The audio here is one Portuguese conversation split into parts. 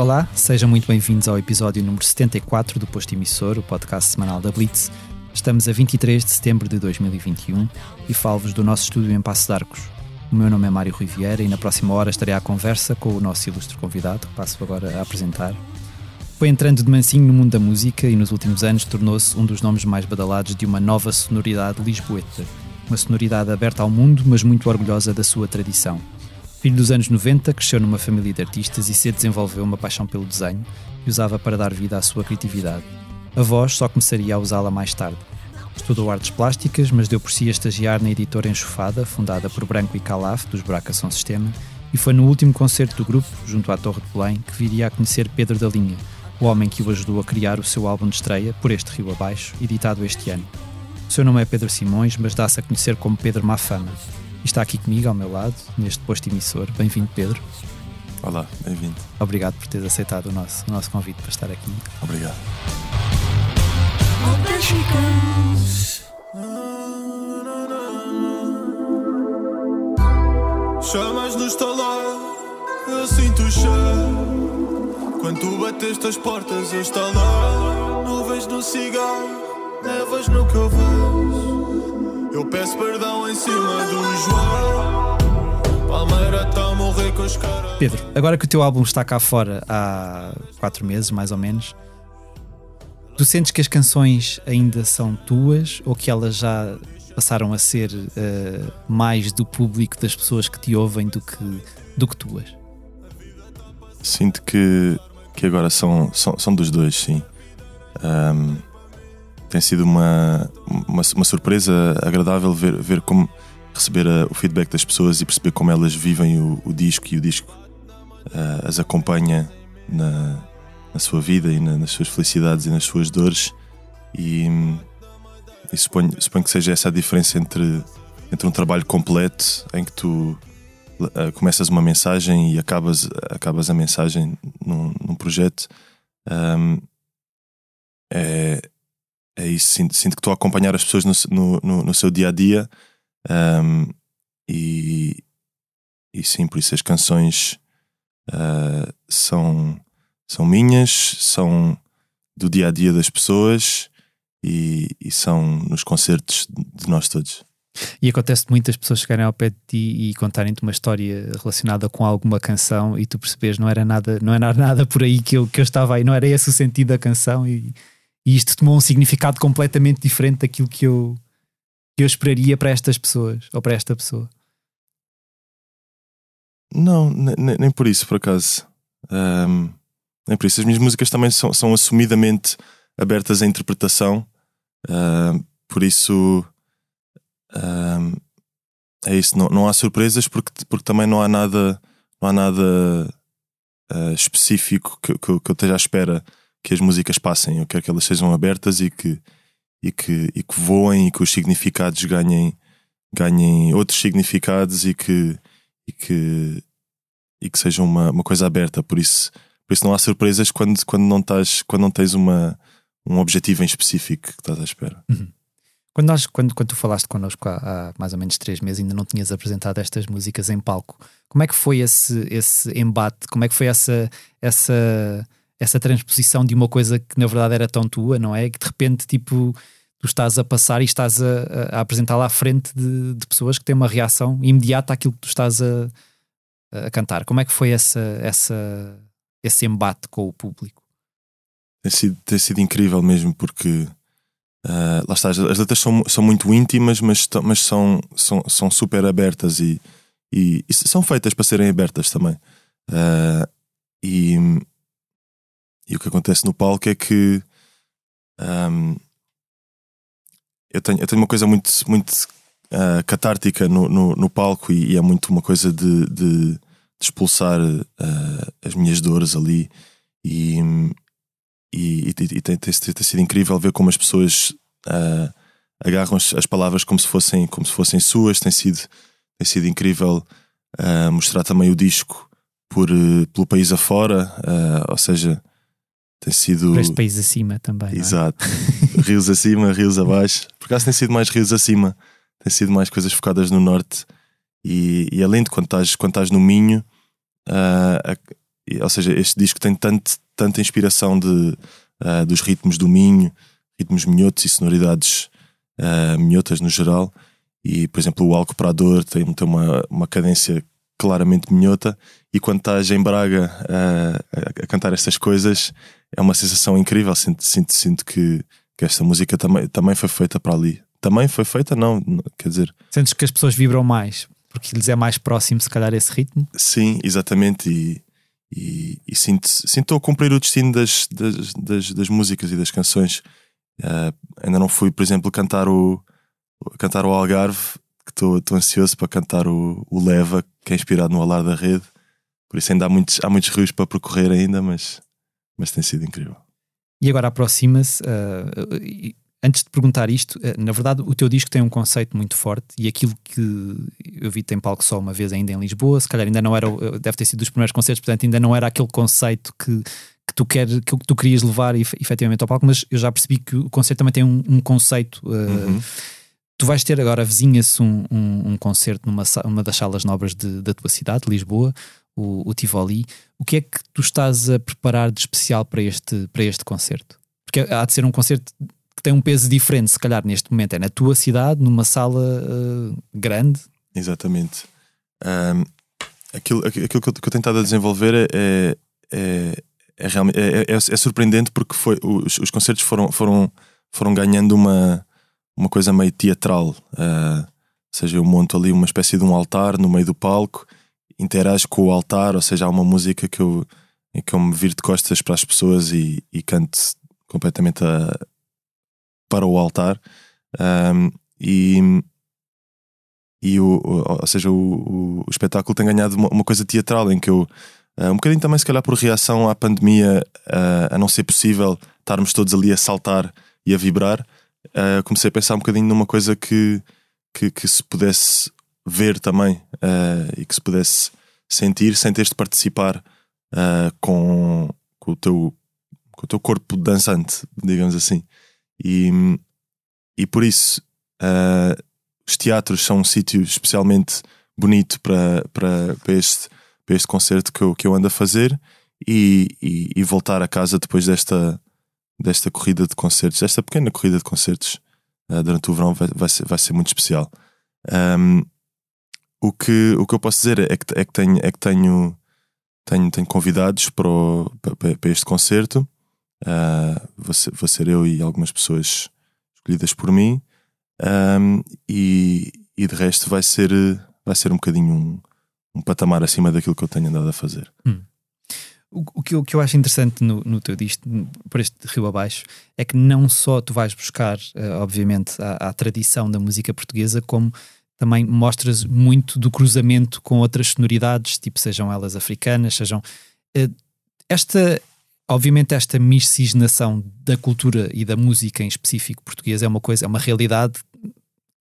Olá, sejam muito bem-vindos ao episódio número 74 do Posto Emissor, o podcast semanal da Blitz. Estamos a 23 de setembro de 2021 e falo-vos do nosso estúdio em Passo de Arcos. O meu nome é Mário Rui Vieira e na próxima hora estarei à conversa com o nosso ilustre convidado, que passo agora a apresentar. Foi entrando de mansinho no mundo da música e nos últimos anos tornou-se um dos nomes mais badalados de uma nova sonoridade lisboeta. Uma sonoridade aberta ao mundo, mas muito orgulhosa da sua tradição. Filho dos anos 90, cresceu numa família de artistas e cedo desenvolveu uma paixão pelo desenho que usava para dar vida à sua criatividade. A voz só começaria a usá-la mais tarde. Estudou artes plásticas, mas deu por si a estagiar na editora Enxofada, fundada por Branco e Calaf, dos Braca São Sistema, e foi no último concerto do grupo, junto à Torre de Belém, que viria a conhecer Pedro da Linha, o homem que o ajudou a criar o seu álbum de estreia, Por Este Rio Abaixo, editado este ano. O seu nome é Pedro Simões, mas dá-se a conhecer como Pedro Mafama e está aqui comigo ao meu lado, neste posto emissor. Bem-vindo, Pedro. Olá, bem-vindo. Obrigado por teres aceitado o nosso, o nosso convite para estar aqui. Obrigado. Chamas no estalar, eu sinto o cheiro. Quando tu bateste as portas, eu estalar. Nuvens no cigarro, nevas no que eu vejo. Eu peço perdão em cima do joelho. Palmeira está a morrer com os caras. Pedro, agora que o teu álbum está cá fora há quatro meses, mais ou menos, tu sentes que as canções ainda são tuas ou que elas já passaram a ser uh, mais do público, das pessoas que te ouvem, do que, do que tuas? Sinto que, que agora são, são, são dos dois, sim. Um, tem sido uma, uma, uma, surpresa agradável ver, ver como receber a, o feedback das pessoas e perceber como elas vivem o, o disco e o disco uh, as acompanha na, na sua vida e na, nas suas felicidades e nas suas dores. E, e suponho, suponho que seja essa a diferença entre, entre um trabalho completo em que tu uh, começas uma mensagem e acabas, acabas a mensagem num, num projeto. Um, é, é isso. Sinto, sinto que estou a acompanhar as pessoas no, no, no seu dia a dia um, e, e sim, por isso as canções uh, são, são minhas, são do dia a dia das pessoas e, e são nos concertos de nós todos. E acontece muitas pessoas chegarem ao pé de ti e contarem-te uma história relacionada com alguma canção e tu percebes não era nada, não era nada por aí que eu, que eu estava aí, não era esse o sentido da canção e, e isto tomou um significado completamente diferente daquilo que eu, que eu esperaria para estas pessoas ou para esta pessoa. Não, nem, nem por isso, por acaso. Um, nem por isso. As minhas músicas também são, são assumidamente abertas à interpretação, uh, por isso uh, é isso. Não, não há surpresas porque, porque também não há nada, não há nada uh, específico que, que, que eu esteja à espera que as músicas passem. Eu quero que elas sejam abertas e que, e que, e que voem e que os significados ganhem, ganhem outros significados e que, e que, e que sejam uma, uma coisa aberta. Por isso, por isso não há surpresas quando, quando, não, estás, quando não tens uma, um objetivo em específico que estás à espera. Uhum. Quando, nós, quando, quando tu falaste connosco há, há, mais ou menos três meses, ainda não tinhas apresentado estas músicas em palco. Como é que foi esse, esse embate? Como é que foi essa, essa essa transposição de uma coisa que na verdade era tão tua, não é? Que de repente, tipo, tu estás a passar e estás a, a apresentá-la à frente de, de, pessoas que têm uma reação imediata àquilo que tu estás a, a cantar. Como é que foi essa, essa, esse embate com o público? Tem sido, tem sido incrível mesmo, porque uh, lá está, as letras são, são muito íntimas, mas, mas são, são, são super abertas e, e, e são feitas para serem abertas também. Uh, e, e o que acontece no palco é que um, eu, tenho, eu tenho uma coisa muito, muito uh, catártica no, no, no palco e, e, é muito uma coisa de, de, de expulsar uh, as minhas dores ali. E, e, e, e tem, tem, tem, sido incrível ver como as pessoas uh, agarram as, as, palavras como se fossem, como se fossem suas. Tem sido, tem sido incrível mostrar também o disco por, pelo país afora, ou seja tem sido. Para este país acima também. Exato. É? rios acima, rios abaixo. Por acaso tem sido mais rios acima, tem sido mais coisas focadas no norte. E, e além de quando estás, quando estás no Minho, uh, ou seja, este disco tem tanto, tanta inspiração de, uh, dos ritmos do Minho, ritmos minhotos e sonoridades uh, minhotas no geral. E, por exemplo, o Alcoprador tem, tem uma, uma cadência claramente minhota. E quando estás em Braga uh, a, a, cantar estas coisas, é uma sensação incrível. Sinto, sinto, sinto que, que esta música também, também foi feita para ali. Também foi feita, não, quer dizer. Sentes que as pessoas vibram mais porque lhes é mais próximo, se calhar, esse ritmo? Sim, exatamente. E, e, e sinto, sinto a cumprir o destino das, das, das, das músicas e das canções. Uh, ainda não fui, por exemplo, cantar o, cantar o Algarve, que estou ansioso para cantar o, o Leva, que é inspirado no Alar da Rede. Por isso ainda há muitos, há muitos rios para percorrer ainda, mas, mas tem sido incrível. E agora aproxima-se, uh, antes de perguntar isto, eh, na verdade o teu disco tem um conceito muito forte e aquilo que eu vi tem palco só uma vez ainda em Lisboa, se calhar ainda não era, eh, deve ter sido dos primeiros concertos, portanto ainda não era aquele conceito que, que tu quer, que tu querias levar efetivamente ao palco, mas eu já percebi que o concerto também tem um, um conceito. Uh, uhum. Tu vais ter agora, vizinha-se um, um, um, concerto numa uma das salas nobres de, da tua cidade, Lisboa, o, o Tivoli. O que é que tu estás a preparar de especial para este, para este concerto? Porque há de ser um concerto que tem um peso diferente, se calhar neste momento é na tua cidade, numa sala uh, grande. Exatamente. Um, aquilo, aquilo que, eu, que eu tenho tentado a desenvolver é, é, é, é é, é, é, surpreendente porque foi, os, os concertos foram, foram, foram ganhando uma, uma coisa meio teatral. Uh, ou seja, eu monto ali uma espécie de um altar no meio do palco, interajo com o altar, ou seja, há uma música que eu, em que eu me viro de costas para as pessoas e, e canto completamente a, para o altar. Um, e, e o, ou seja, o, o, espetáculo tem ganhado uma, uma, coisa teatral em que eu, uh, um bocadinho também, se calhar, por reação à pandemia, uh, a não ser possível estarmos todos ali a saltar e a vibrar, uh, comecei a pensar um bocadinho numa coisa que, que, que se pudesse ver também e que se pudesse sentir sem teres de participar com, com, o teu, com o teu corpo dançante, digamos assim. E, e por isso uh, os teatros são um sítio especialmente bonito para, para, este, este concerto que eu, que eu ando a fazer e, e, e voltar a casa depois desta, desta corrida de concertos, desta pequena corrida de concertos uh, durante o verão vai, vai, ser, vai ser muito especial. Um, o, que, o que eu posso dizer é que, é que, tenho, é que tenho, tenho, tenho convidados para, o, para, para este concerto Uh, vou, ser, vou, ser, eu e algumas pessoas escolhidas por mim. Um, e, e de resto vai ser, vai ser um bocadinho um, um patamar acima daquilo que eu tenho andado a fazer. Hum. O, o, que o, que eu, acho interessante no, no teu disco, por este rio abaixo, é que não só tu vais buscar, uh, obviamente, a, tradição da música portuguesa, como também mostras muito do cruzamento com outras sonoridades, tipo sejam elas africanas, sejam. Uh, esta, Obviamente, esta miscigenação da cultura e da música em específico portuguesa é uma coisa, é uma realidade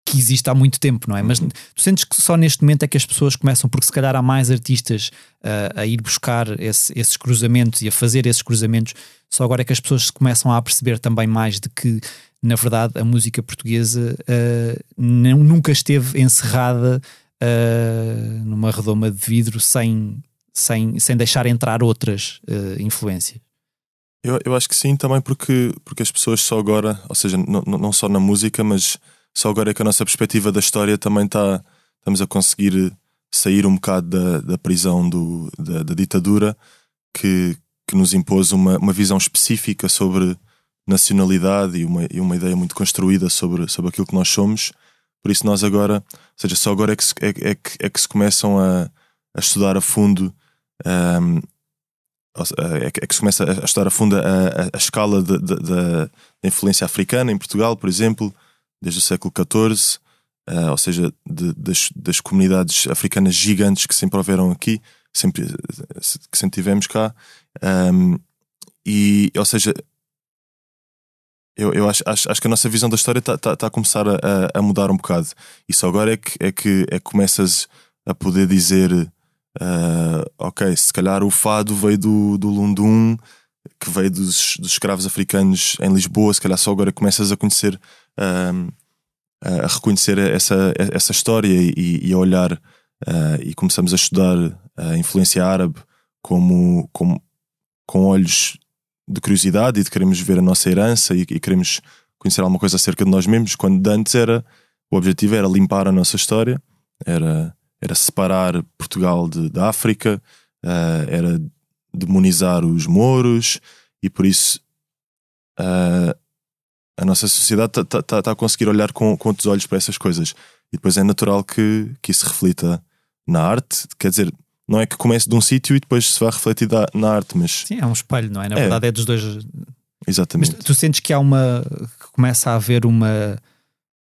que existe há muito tempo, não é? Mas uhum. tu sentes que só neste momento é que as pessoas começam, porque se calhar há mais artistas uh, a ir buscar esse, esses cruzamentos e a fazer esses cruzamentos, só agora é que as pessoas começam a perceber também mais de que, na verdade, a música portuguesa uh, não, nunca esteve encerrada uh, numa redoma de vidro sem, sem, sem deixar entrar outras influências. Eu, eu acho que sim, também porque, porque as pessoas só agora, ou seja, não, não só na música, mas só agora é que a nossa perspectiva da história também está, estamos a conseguir sair um bocado da, da prisão do, da, da ditadura que, que nos impôs uma, uma visão específica sobre nacionalidade e uma, e uma ideia muito construída sobre, sobre aquilo que nós somos. Por isso, nós agora, ou seja, só agora é que se, é, é que, é que se começam a, a estudar a fundo um, é, é que se começa a estudar a fundo a, a, a escala da influência africana em Portugal, por exemplo, desde o século XIV, uh, ou seja, de, das, das, comunidades africanas gigantes que sempre houveram aqui, sempre, que sempre tivemos cá. Um, e, ou seja, eu, eu acho, acho, acho, que a nossa visão da história está tá, tá a começar a, a, mudar um bocado. E só agora é que, é que, é que começas a poder dizer Uh, ok, se calhar o fado veio do, do Lundum, que veio dos, dos escravos africanos em Lisboa, se calhar só agora começas a conhecer, uh, a reconhecer essa, essa história e, e a olhar uh, e começamos a estudar a influência árabe como, como com olhos de curiosidade e de queremos ver a nossa herança e, e queremos conhecer alguma coisa acerca de nós mesmos, quando antes era o objetivo era limpar a nossa história, era, era separar Portugal de, da África, uh, era demonizar os mouros e por isso uh, a nossa sociedade está tá, tá, tá a conseguir olhar com, com outros olhos para essas coisas. E depois é natural que, que isso reflita na arte, quer dizer, não é que comece de um sítio e depois se vá refletir na arte, mas. Sim, é um espelho, não é? Na é. verdade é dos dois. Exatamente. Mas tu sentes que há uma. que começa a haver uma.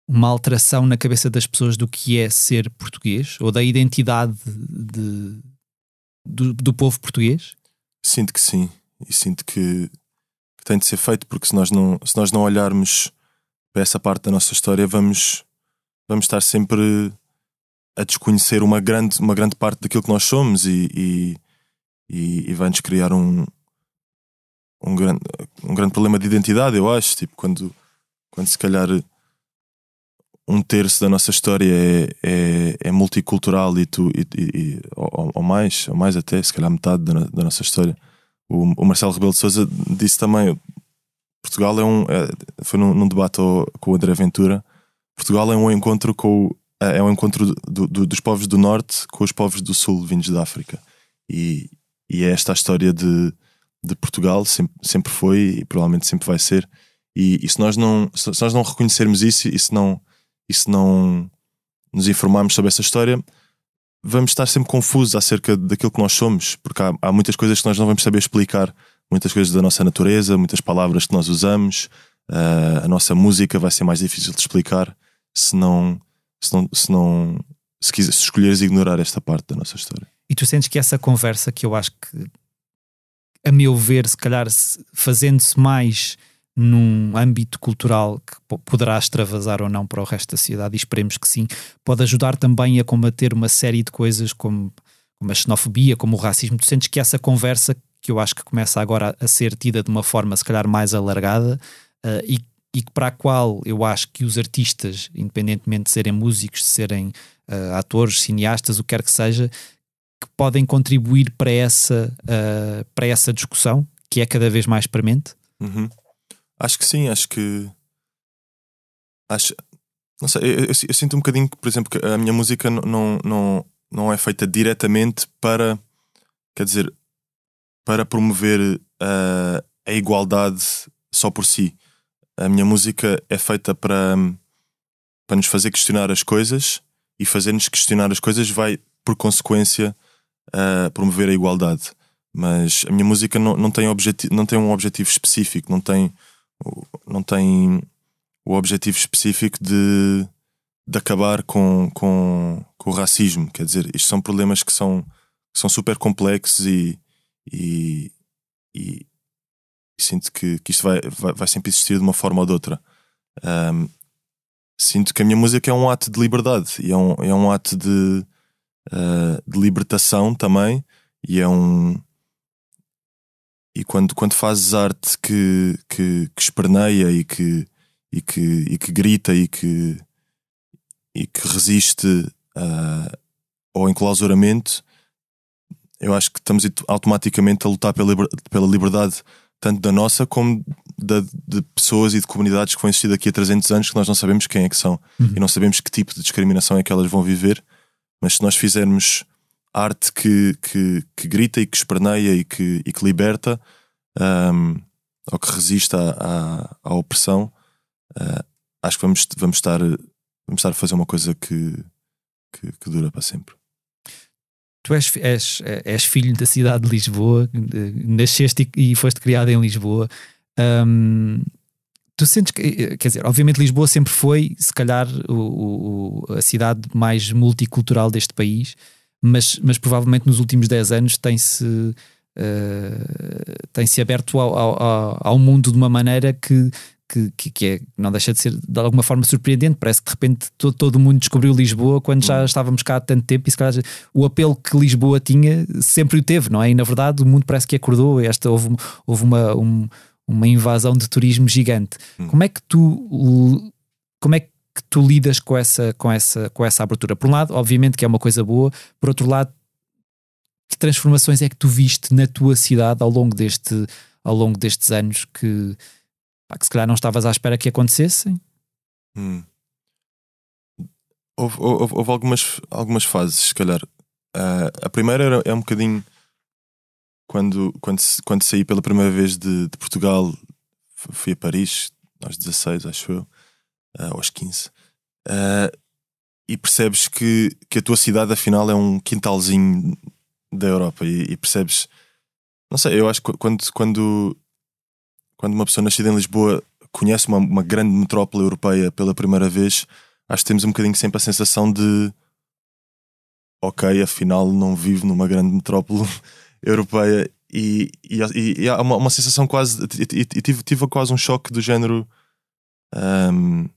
uma alteração na cabeça das pessoas do que é ser português ou da identidade de, do, do povo português? Sinto que sim. E sinto que, que tem de ser feito, porque se nós não, se nós não olharmos para essa parte da nossa história, vamos, vamos estar sempre a desconhecer uma grande, uma grande parte daquilo que nós somos e, e, e, e vai-nos criar um, um, grande, um grande problema de identidade, eu acho. Tipo, quando, quando se calhar um terço da nossa história é, é, é multicultural e tu e, e, ou, ou, mais, ou mais até, se calhar metade da, da nossa história. O, o, Marcelo Rebelo de Souza disse também: Portugal é um. É, foi num, num debate com o André Ventura. Portugal é um encontro com é, é um encontro do, do, dos povos do Norte com os povos do Sul vindos da África. E, e é esta a história de, de Portugal, sempre, sempre foi e provavelmente sempre vai ser. E, e se, nós não, se nós não reconhecermos isso e se não, e se não nos informarmos sobre essa história, vamos estar sempre confusos acerca daquilo que nós somos, porque há, há, muitas coisas que nós não vamos saber explicar, muitas coisas da nossa natureza, muitas palavras que nós usamos, uh, a nossa música vai ser mais difícil de explicar se não, se não, se, não se, quiser, se escolheres ignorar esta parte da nossa história. E tu sentes que essa conversa que eu acho que, a meu ver, se calhar fazendo-se mais num âmbito cultural que poderá extravasar ou não para o resto da sociedade, e esperemos que sim, pode ajudar também a combater uma série de coisas como, como a xenofobia, como o racismo. Tu sentes que essa conversa, que eu acho que começa agora a ser tida de uma forma se calhar mais alargada uh, e e para a qual eu acho que os artistas, independentemente de serem músicos, de serem uh, atores, cineastas, o que quer que seja, que podem contribuir para essa, uh, para essa discussão, que é cada vez mais premente? Uhum. Acho que sim, acho que. Acho. Não sei, eu, eu, eu, sinto um bocadinho que, por exemplo, que a minha música não, não, não é feita diretamente para. Quer dizer, para promover uh, a igualdade só por si a minha música é feita para, para nos fazer questionar as coisas e fazer-nos questionar as coisas vai, por consequência, promover a igualdade. Mas a minha música não, não, tem objetivo, não tem um objetivo específico, não tem, não tem o objetivo específico de, de acabar com, com, com o racismo. Quer dizer, isto são problemas que são, são super complexos e, e, e sinto que, que isto vai, vai, vai, sempre existir de uma forma ou de outra. Um, sinto que a minha música é um ato de liberdade e é um, é um ato de, uh, de libertação também. E é um. E quando, quando fazes arte que, que, que esperneia e que, e, que, e que grita e que, e que resiste uh, ao enclausuramento, eu acho que estamos automaticamente a lutar pela, pela liberdade tanto da nossa como da, de pessoas e de comunidades que vão existir daqui a 300 anos que nós não sabemos quem é que são uhum. e não sabemos que tipo de discriminação é que elas vão viver. Mas se nós fizermos arte que, que, que grita e que esperneia e que, e que liberta um, ou que resiste à, à, à opressão, uh, acho que vamos, vamos, estar, vamos estar a fazer uma coisa que, que, que dura para sempre. Tu és, és, és filho da cidade de Lisboa, nasceste e, e foste criado em Lisboa. Um, tu sentes que, quer dizer, obviamente Lisboa sempre foi, se calhar, o, o, a cidade mais multicultural deste país, mas, mas provavelmente nos últimos 10 anos tem-se uh, tem-se aberto ao, ao, ao, mundo de uma maneira que, que, que, que, é, não deixa de ser de alguma forma surpreendente. Parece que de repente todo, todo mundo descobriu Lisboa quando já hum. estávamos cá há tanto tempo e se calhar o apelo que Lisboa tinha sempre o teve, não é? E na verdade o mundo parece que acordou. Esta, houve, houve uma, um, uma invasão de turismo gigante. Hum. Como é que tu como é que tu lidas com essa, com, essa, com essa abertura? Por um lado, obviamente que é uma coisa boa, por outro lado, que transformações é que tu viste na tua cidade ao longo, deste, ao longo destes anos que, pá, que se calhar não estavas à espera que acontecessem? Hum. Houve, houve, houve, algumas, algumas fases, se calhar. Uh, a primeira era, é um bocadinho quando, quando, quando saí pela primeira vez de, de Portugal, fui a Paris, aos 16, acho eu, uh, aos 15, uh, e percebes que, que a tua cidade afinal é um quintalzinho da Europa e, e percebes, não sei, eu acho que quando, quando, quando uma pessoa nascida em Lisboa conhece uma, uma grande metrópole europeia pela primeira vez, acho que temos um bocadinho sempre a sensação de ok, afinal não vivo numa grande metrópole europeia e, e, e, há uma, uma sensação quase e, tive, tive quase um choque do género um,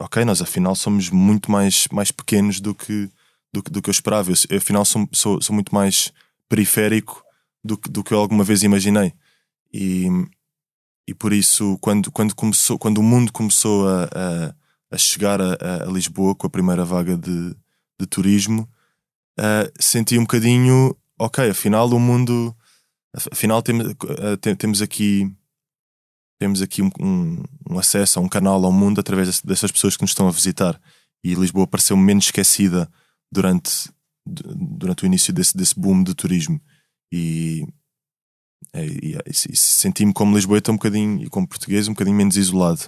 ok, nós afinal somos muito mais, mais pequenos do que, do, do que eu esperava. Eu, afinal sou, sou, sou muito mais periférico do do que eu alguma vez imaginei. E, e por isso, quando, quando, começou, quando o mundo começou a, a, a chegar a, a, Lisboa com a primeira vaga de, de turismo, uh, senti um bocadinho, ok, afinal o mundo, afinal tem, uh, temos aqui temos aqui um, um, um, acesso a um canal ao mundo através dessas pessoas que nos estão a visitar. E Lisboa pareceu menos esquecida durante, durante o início desse, desse boom de turismo. E, e, e, e senti-me como Lisboeta um bocadinho, e como português, um bocadinho menos isolado.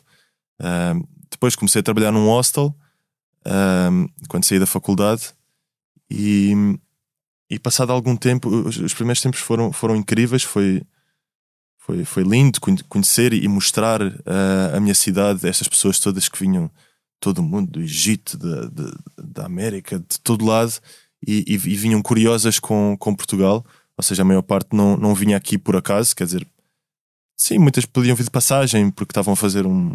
Uh, depois comecei a trabalhar num hostel uh, quando saí da faculdade e, e passado algum tempo, os, os primeiros tempos foram, foram incríveis. Foi, foi, foi lindo conhecer e mostrar uh, a minha cidade, essas pessoas todas que vinham, todo o mundo, do Egito, da, da América, de todo lado, e, e, e, vinham curiosas com, com Portugal. Ou seja, a maior parte não, não vinha aqui por acaso, quer dizer, sim, muitas podiam vir de passagem porque estavam a fazer um,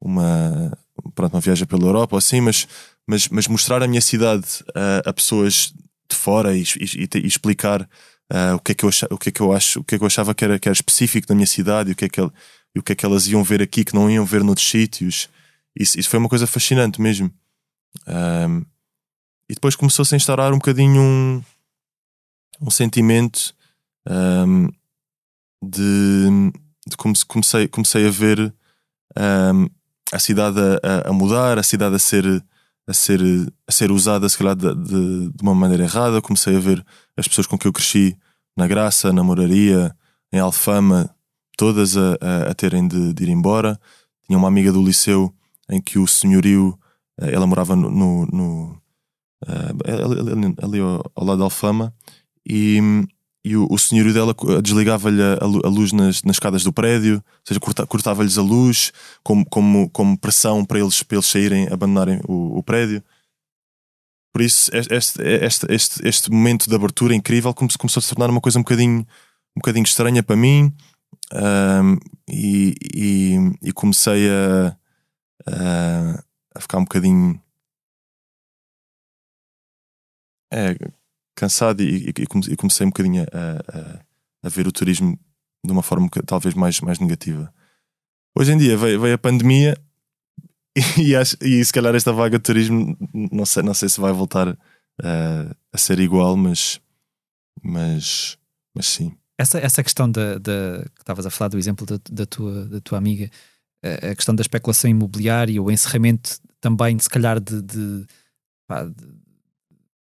uma, pronto, uma viagem pela Europa ou assim, mas, mas, mas mostrar a minha cidade a, a pessoas de fora e, e, e explicar uh, o, que é que eu achava, o que é que eu acho, o que é que eu achava que era, que era específico da minha cidade e o que é que, o que, é que elas iam ver aqui que não iam ver noutros sítios. Isso, isso foi uma coisa fascinante mesmo. Um, e depois começou-se a instaurar um bocadinho um, um sentimento um, de, de comecei, comecei a ver um, a cidade a, a, mudar, a cidade a ser, a ser, a ser usada, se calhar, de, de, de, uma maneira errada. Comecei a ver as pessoas com que eu cresci na Graça, na Moraria, em Alfama, todas a, a, a terem de, de, ir embora. Tinha uma amiga do liceu em que o senhorio, eh, ela morava no, no, no uh, ali, ali, ao, ao, lado da Alfama, e, e o, o senhorio dela desligava-lhe a, a, luz nas, nas escadas do prédio, ou seja, corta, cortava-lhes a luz como, como, como pressão para eles, para eles saírem, abandonarem o, o prédio. Por isso, este, este, este, este momento de abertura incrível começou a se tornar uma coisa um bocadinho, um bocadinho estranha para mim um, e, e, e, comecei a, a, a, ficar um bocadinho é, cansado e, e, comecei um bocadinho a, a, ver o turismo de uma forma talvez mais, mais negativa. Hoje em dia veio, veio a pandemia e, acho, e se calhar esta vaga de turismo não sei, não sei se vai voltar uh, a ser igual, mas, mas, mas sim. Essa, essa questão da, da que estavas a falar do exemplo da, da, tua, da tua amiga, a questão da especulação imobiliária, o encerramento também, se calhar, de, de, pá, de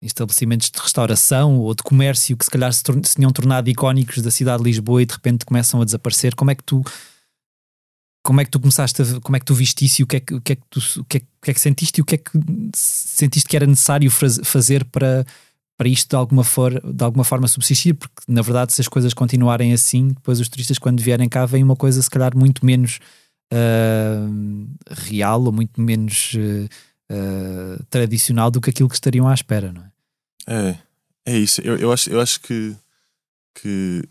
estabelecimentos de restauração ou de comércio que se calhar se, se tinham tornado icónicos da cidade de Lisboa e de repente começam a desaparecer. Como é que tu como é que tu começaste a, como é que tu viste isso e o que é que, o que, é que, tu, o que, é, o que, é que sentiste e o que é que sentiste que era necessário fazer para, para isto de alguma, for, de alguma forma subsistir? Porque na verdade, se as coisas continuarem assim, depois os turistas, quando vierem cá, veem uma coisa se calhar muito menos uh, real ou muito menos uh, uh, tradicional do que aquilo que estariam à espera, não é? É, é isso. Eu, eu, acho, eu acho que, que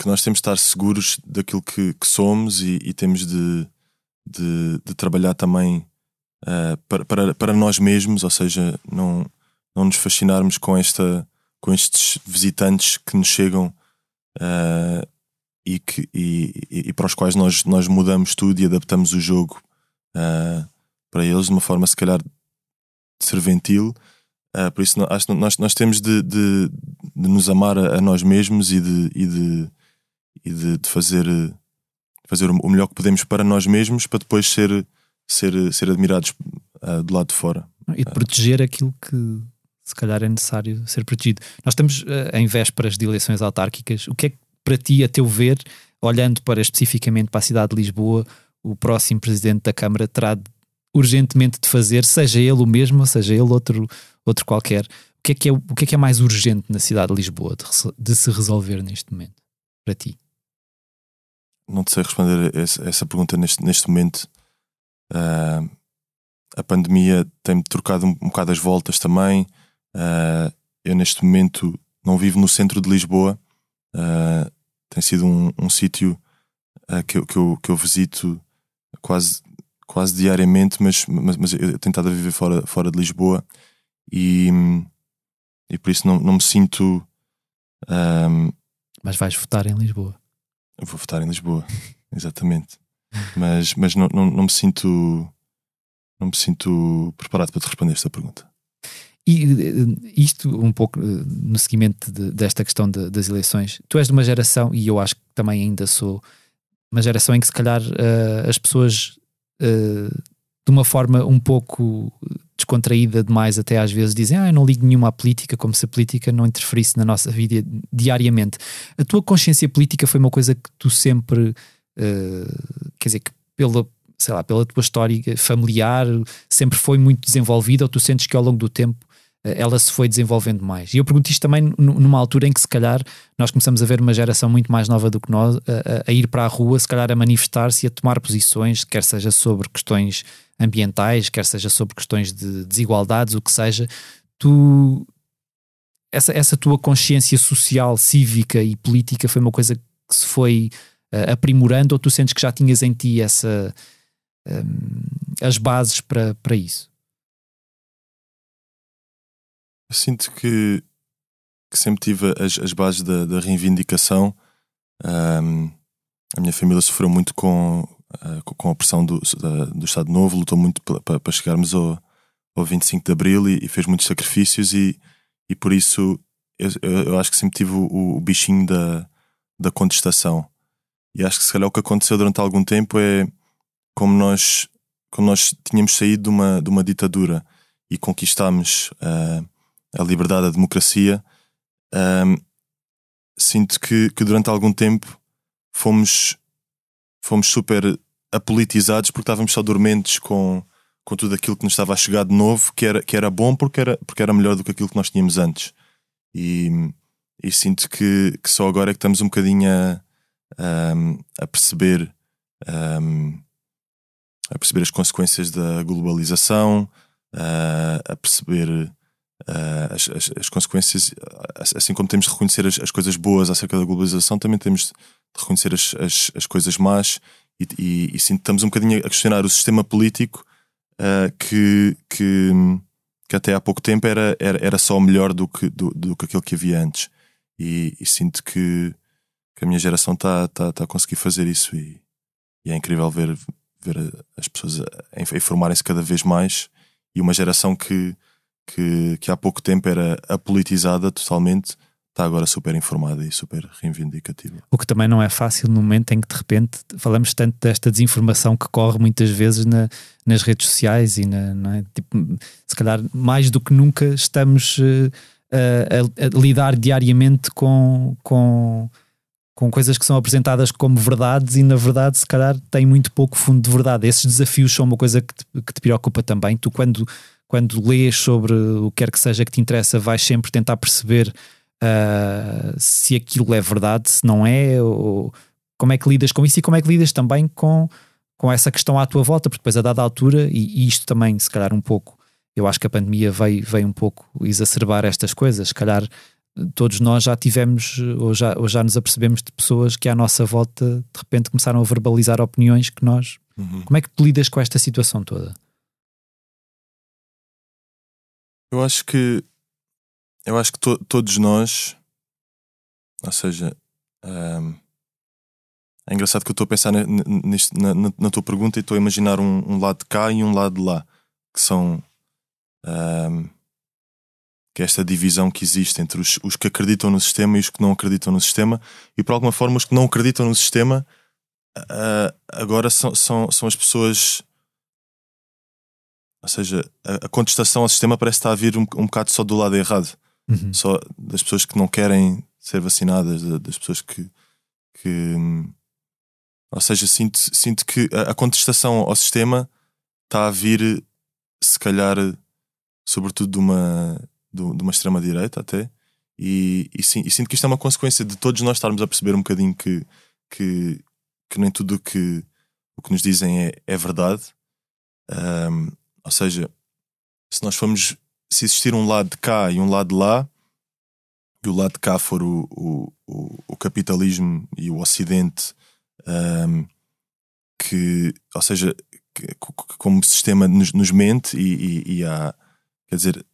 que nós temos de estar seguros daquilo que, que somos e, e, temos de, de, de trabalhar também uh, para, para, para, nós mesmos, ou seja, não, não nos fascinarmos com, esta, com estes visitantes que nos chegam uh, e, que, e, e, para os quais nós, nós mudamos tudo e adaptamos o jogo uh, para eles de uma forma, se calhar, serventil. Uh, por isso, acho que nós, nós temos de, de, de nos amar a, a, nós mesmos e de, e de, e de, de fazer, fazer o melhor que podemos para nós mesmos para depois ser, ser, ser admirados uh, do lado de fora. E de proteger aquilo que se calhar é necessário ser protegido. Nós estamos uh, em vésperas de eleições autárquicas. O que é que para ti, a teu ver, olhando para especificamente para a cidade de Lisboa, o próximo presidente da Câmara terá urgentemente de fazer, seja ele o mesmo, seja ele outro, outro qualquer. O que, é que é, o que é que é mais urgente na cidade de Lisboa de, de se resolver neste momento, para ti? Não te sei responder essa, essa pergunta neste, neste momento. Uh, a pandemia tem-me trocado um, um bocado as voltas também. Uh, eu, neste momento, não vivo no centro de Lisboa. Uh, tem sido um, um sítio que, eu, que, eu, que eu visito quase quase diariamente, mas, mas, mas eu tenho tentado a viver fora, fora de Lisboa e, e por isso não, não me sinto. Um, mas vais votar em Lisboa? Eu vou votar em Lisboa, exatamente. mas mas não, não, não me sinto. Não me sinto preparado para te responder esta pergunta. E eh, isto, um pouco eh, no seguimento de, desta questão de, das eleições, tu és de uma geração, e eu acho que também ainda sou, uma geração em que se calhar uh, as pessoas uh, de uma forma um pouco descontraída demais, até às vezes dizem: Ah, eu não ligo nenhuma à política, como se a política não interferisse na nossa vida diariamente. A tua consciência política foi uma coisa que tu sempre, uh, quer dizer, que pela, sei lá, pela tua história familiar sempre foi muito desenvolvida, ou tu sentes que ao longo do tempo ela se foi desenvolvendo mais. E eu pergunto isto também numa altura em que, se calhar, nós começamos a ver uma geração muito mais nova do que nós a, a ir para a rua, se calhar a manifestar-se e a tomar posições, quer seja sobre questões ambientais, quer seja sobre questões de desigualdades, o que seja. Tu, essa, essa tua consciência social, cívica e política foi uma coisa que se foi uh, aprimorando ou tu sentes que já tinhas em ti essa, um, as bases para, para isso? Eu sinto que, que sempre tive as, as bases da, da reivindicação. Um, a minha família sofreu muito com, uh, com a pressão do, da, do Estado Novo, lutou muito para chegarmos ao, ao 25 de Abril e, e, fez muitos sacrifícios, e, e por isso eu, eu acho que sempre tive o, o, bichinho da, da contestação. E acho que se calhar o que aconteceu durante algum tempo é como nós, como nós tínhamos saído de uma, de uma ditadura e conquistámos. Uh, a liberdade, a democracia, um, sinto que, que durante algum tempo fomos, fomos super apolitizados porque estávamos só dormentes com, com tudo aquilo que nos estava a chegar de novo, que era, que era bom porque era, porque era melhor do que aquilo que nós tínhamos antes. E, e sinto que, que só agora é que estamos um bocadinho a, a, a perceber um, a perceber as consequências da globalização, a, a perceber uh, as, as, as, consequências, assim como temos de reconhecer as, as, coisas boas acerca da globalização, também temos de reconhecer as, as, as coisas más e, e, e sim, estamos um bocadinho a questionar o sistema político uh, que, que, que, até há pouco tempo era, era, era só melhor do que, do, do que aquilo que havia antes. E, e sinto que, que, a minha geração está tá, tá a conseguir fazer isso e, e é incrível ver, ver as pessoas a, a informarem-se cada vez mais e uma geração que que, que há pouco tempo era apolitizada totalmente, está agora super informada e super reivindicativa. O que também não é fácil no momento em que de repente falamos tanto desta desinformação que corre muitas vezes na, nas redes sociais e na, é? tipo, se calhar mais do que nunca estamos uh, a, a, lidar diariamente com, com, com coisas que são apresentadas como verdades e na verdade se calhar tem muito pouco fundo de verdade. Esses desafios são uma coisa que te, que te preocupa também. Tu quando quando lês sobre o que quer que seja que te interessa, vais sempre tentar perceber uh, se aquilo é verdade, se não é, ou como é que lidas com isso e como é que lidas também com, com essa questão à tua volta, porque depois a dada altura, e, e isto também, se calhar, um pouco, eu acho que a pandemia veio, veio um pouco exacerbar estas coisas, se calhar todos nós já tivemos ou já, ou já nos apercebemos de pessoas que à nossa volta de repente começaram a verbalizar opiniões que nós. Uhum. Como é que tu lidas com esta situação toda? Eu acho que eu acho que to, todos nós, ou seja, um, é engraçado que eu estou a pensar na, na, na, tua pergunta e estou a imaginar um, um, lado de cá e um lado de lá, que são um, que é esta divisão que existe entre os, os que acreditam no sistema e os que não acreditam no sistema, e por alguma forma os que não acreditam no sistema uh, agora são, são, são as pessoas. Ou seja, a, a, contestação ao sistema parece estar a vir um, um bocado só do lado errado, uhum. só das pessoas que não querem ser vacinadas, das pessoas que. que ou seja, sinto, sinto que a, a contestação ao sistema está a vir, se calhar, sobretudo de uma, de uma extrema-direita até, e, e, sim, e, sinto que isto é uma consequência de todos nós estarmos a perceber um bocadinho que, que, que nem tudo o que, o que nos dizem é, é verdade. Um, ou seja, se nós formos, se existir um lado de cá e um lado de lá, e o lado de cá for o, o, o, o capitalismo e o Ocidente, um, que, ou seja, que, como sistema nos, nos mente e, e, e, há, quer dizer,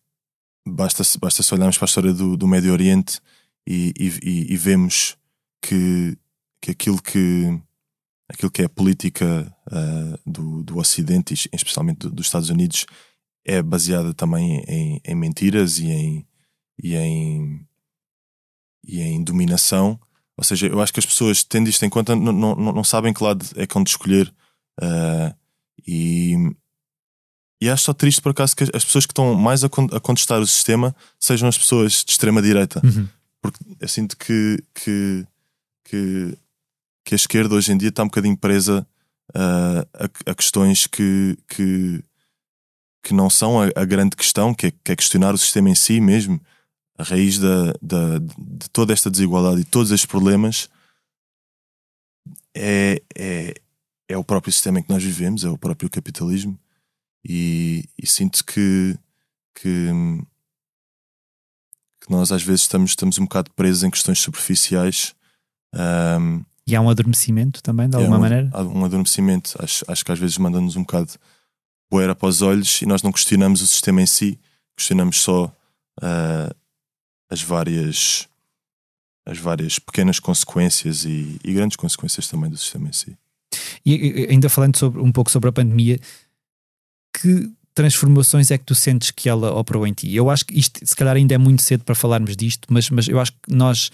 basta, basta se olharmos para a história do, do Médio Oriente e, e, e, vemos que, que aquilo que aquilo que é a política uh, do, do Ocidente, especialmente do, dos Estados Unidos, é baseada também em, em mentiras e em, e em e em dominação. Ou seja, eu acho que as pessoas, tendo isto em conta, não, não, não sabem que lado é que vão escolher. Uh, e, e acho só triste por acaso que as pessoas que estão mais a, a contestar o sistema sejam as pessoas de extrema-direita. Uhum. Porque eu sinto que, que, que, que, a esquerda hoje em dia está um bocadinho presa uh, a, a, questões que, que, que não são a, a grande questão, que é, que é questionar o sistema em si mesmo a raiz da, da, de toda esta desigualdade e todos estes problemas é, é, é o próprio sistema em que nós vivemos, é o próprio capitalismo. E, e sinto que, que, que, nós às vezes estamos, estamos um bocado presos em questões superficiais. Um, e há um adormecimento também, de alguma é maneira? Há um adormecimento. Acho, acho que às vezes manda-nos um bocado poeira para os olhos e nós não questionamos o sistema em si, questionamos só uh, as várias as várias pequenas consequências e, e, grandes consequências também do sistema em si. E ainda falando sobre, um pouco sobre a pandemia, que transformações é que tu sentes que ela operou em ti? Eu acho que isto, se calhar, ainda é muito cedo para falarmos disto, mas, mas eu acho que nós,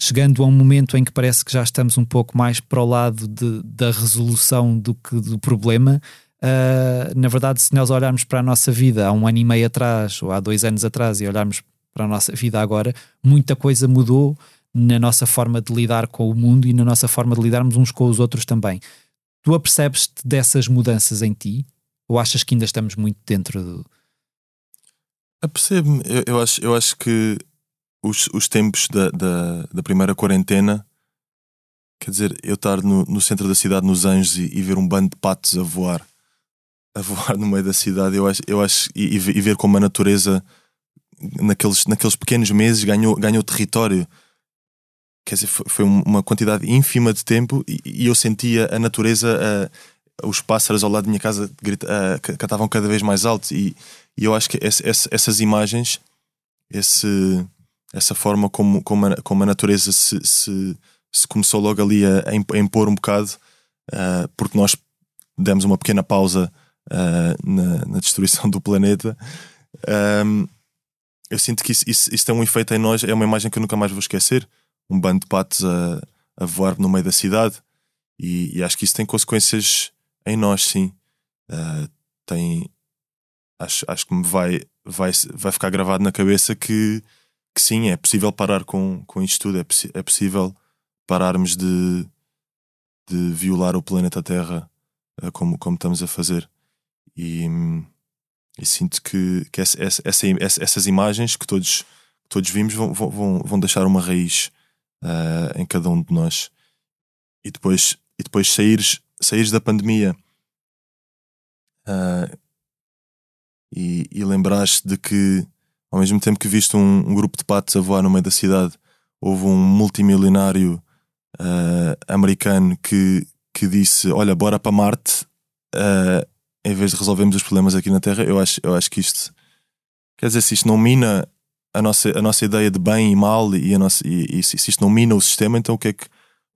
chegando a um momento em que parece que já estamos um pouco mais para o lado de, da resolução do que do problema, uh, na verdade, se nós olharmos para a nossa vida há um ano e meio atrás ou há dois anos atrás e olharmos para a nossa vida agora, muita coisa mudou na nossa forma de lidar com o mundo e na nossa forma de lidarmos uns com os outros também. Tu apercebes-te dessas mudanças em ti? Ou achas que ainda estamos muito dentro do. Apercebo-me. Eu, eu, acho, eu acho que os, os tempos da, da, da, primeira quarentena, quer dizer, eu estar no, no centro da cidade, nos Anjos, e, e, ver um bando de patos a voar, a voar no meio da cidade, eu acho, eu acho e, e ver como a natureza naqueles, naqueles pequenos meses ganhou, ganhou território. Quer dizer, foi, foi uma quantidade ínfima de tempo e, e eu sentia a natureza, os pássaros ao lado da minha casa grita, cantavam cada vez mais alto e, e eu acho que esse, esse, essas imagens, esse, essa forma como, como, a, como a natureza se, se, se começou logo ali a, a impor um bocado, uh, porque nós demos uma pequena pausa uh, na, na, destruição do planeta. Um, eu sinto que isso, isso, isso, tem um efeito em nós, é uma imagem que eu nunca mais vou esquecer. Um bando de patos a, a voar no meio da cidade, e, e, acho que isso tem consequências em nós, sim. Uh, tem, acho, acho que me vai, vai, vai ficar gravado na cabeça que, que sim, é possível parar com, com isto tudo, é, é possível pararmos de, de violar o planeta Terra uh, como, como estamos a fazer. E. E sinto que, que essa, essa, essa, essas imagens que todos, todos vimos vão, vão, vão deixar uma raiz uh, em cada um de nós. E depois, e depois saíres, saíres da pandemia uh, e, e lembraste de que, ao mesmo tempo que viste um, um, grupo de patos a voar no meio da cidade, houve um multimilionário uh, americano que, que disse: Olha, bora para Marte. Uh, em vez de resolvermos os problemas aqui na Terra, eu acho, eu acho que isto quer dizer, se isto não mina a nossa, a nossa ideia de bem e mal e, a nossa, e, e se, isto não mina o sistema, então o que é que,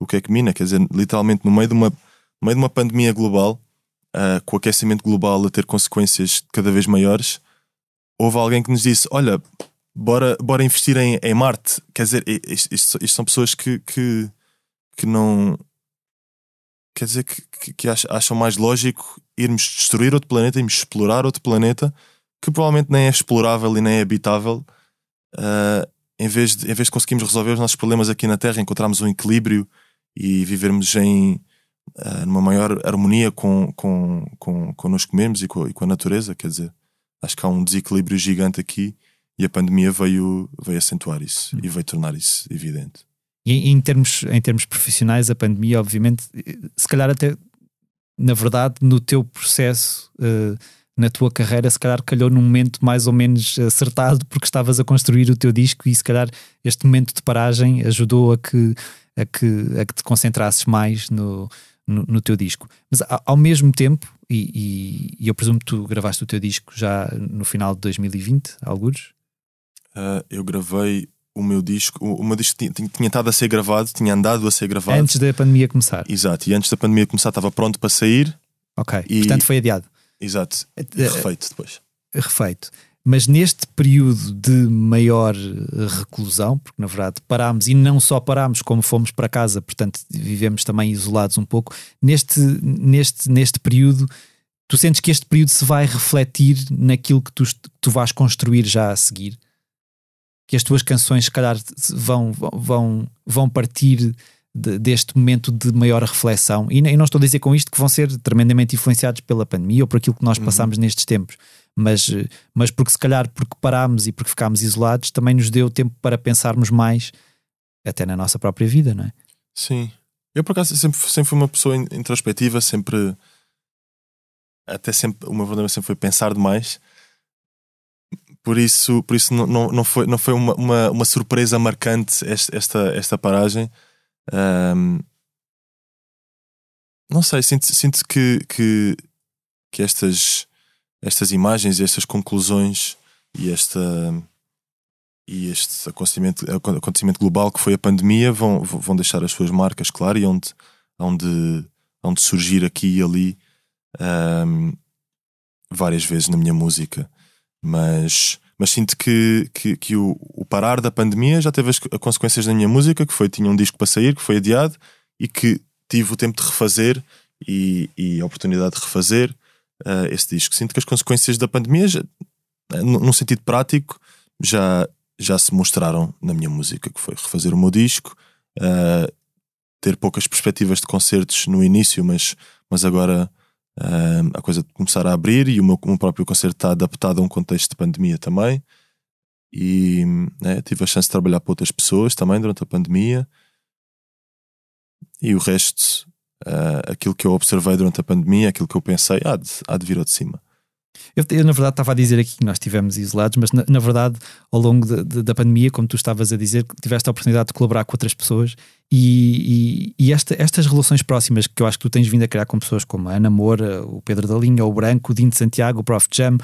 o que, é que mina? Quer dizer, literalmente no meio de uma, no meio de uma pandemia global, uh, com o aquecimento global a ter consequências cada vez maiores, houve alguém que nos disse: Olha, bora, bora investir em, em Marte. Quer dizer, isto, isto, isto são pessoas que, que, que não. Quer dizer, que, que, acham mais lógico irmos destruir outro planeta, irmos explorar outro planeta que provavelmente nem é explorável e nem é habitável. Uh, em, vez de, em vez de conseguirmos resolver os nossos problemas aqui na Terra, encontrarmos um equilíbrio e vivermos em uh, numa maior harmonia com, com, com connosco mesmos e com, e com a natureza. Quer dizer, acho que há um desequilíbrio gigante aqui e a pandemia veio, veio acentuar isso e veio tornar isso evidente. E em termos, em termos profissionais, a pandemia, obviamente, se calhar até, na verdade, no teu processo, uh, na tua carreira, se calhar calhou num momento mais ou menos acertado, porque estavas a construir o teu disco e se calhar este momento de paragem ajudou a que, a que, a que te concentrasses mais no, no, no teu disco. Mas ao mesmo tempo, e, e, e, eu presumo que tu gravaste o teu disco já no final de 2020, alguns? Uh, eu gravei o meu disco, o, o meu disco tinha, tinha estado a ser gravado, tinha andado a ser gravado. Antes da pandemia começar. Exato, e antes da pandemia começar estava pronto para sair. Ok, e, portanto foi adiado. Exato, e eh, refeito depois. Refeito. Mas neste período de maior reclusão, porque na verdade parámos e não só parámos, como fomos para casa, portanto vivemos também isolados um pouco, neste, neste, neste período, tu sentes que este período se vai refletir naquilo que tu, tu vais construir já a seguir? Que as tuas canções, se calhar, vão, vão, vão partir de, deste momento de maior reflexão. E, não estou a dizer com isto que vão ser tremendamente influenciados pela pandemia ou por aquilo que nós uhum. passamos nestes tempos, mas, mas porque se calhar porque parámos e porque ficámos isolados, também nos deu tempo para pensarmos mais até na nossa própria vida, não é? Sim. Eu por acaso sempre, sempre fui uma pessoa introspectiva, sempre até sempre o meu problema sempre foi pensar demais. Por isso, por isso não, não, não foi, não foi uma, uma, uma surpresa marcante esta, esta, esta paragem. Um, não sei, sinto, sinto que, que, que estas, estas imagens e estas conclusões e esta e este acontecimento, acontecimento global que foi a pandemia vão, vão deixar as suas marcas, claro, e onde, onde, onde surgir aqui e ali um, várias vezes na minha música. Mas mas sinto que, que, que o, o, parar da pandemia já teve as, as, consequências na minha música, que foi tinha um disco para sair, que foi adiado e que tive o tempo de refazer e, e a oportunidade de refazer uh, esse disco. Sinto que as consequências da pandemia, já, eh, num sentido prático, já, já se mostraram na minha música, que foi refazer o meu disco, uh, ter poucas perspectivas de concertos no início, mas, mas agora uh, a coisa começar a abrir e o meu, o meu, próprio concerto está adaptado a um contexto de pandemia também. E né, tive a chance de trabalhar para outras pessoas também durante a pandemia. E o resto, uh, aquilo que eu observei durante a pandemia, aquilo que eu pensei, há de, há de vir ao de cima. Eu, eu, na verdade, estava a dizer aqui que nós estivemos isolados, mas na, na verdade, ao longo de, de, da pandemia, como tu estavas a dizer, tiveste a oportunidade de colaborar com outras pessoas e, e, e esta, estas relações próximas que eu acho que tu tens vindo a criar com pessoas como a Ana Moura, o Pedro da Linha, o Branco, o Dino de Santiago, o Prof. Jam,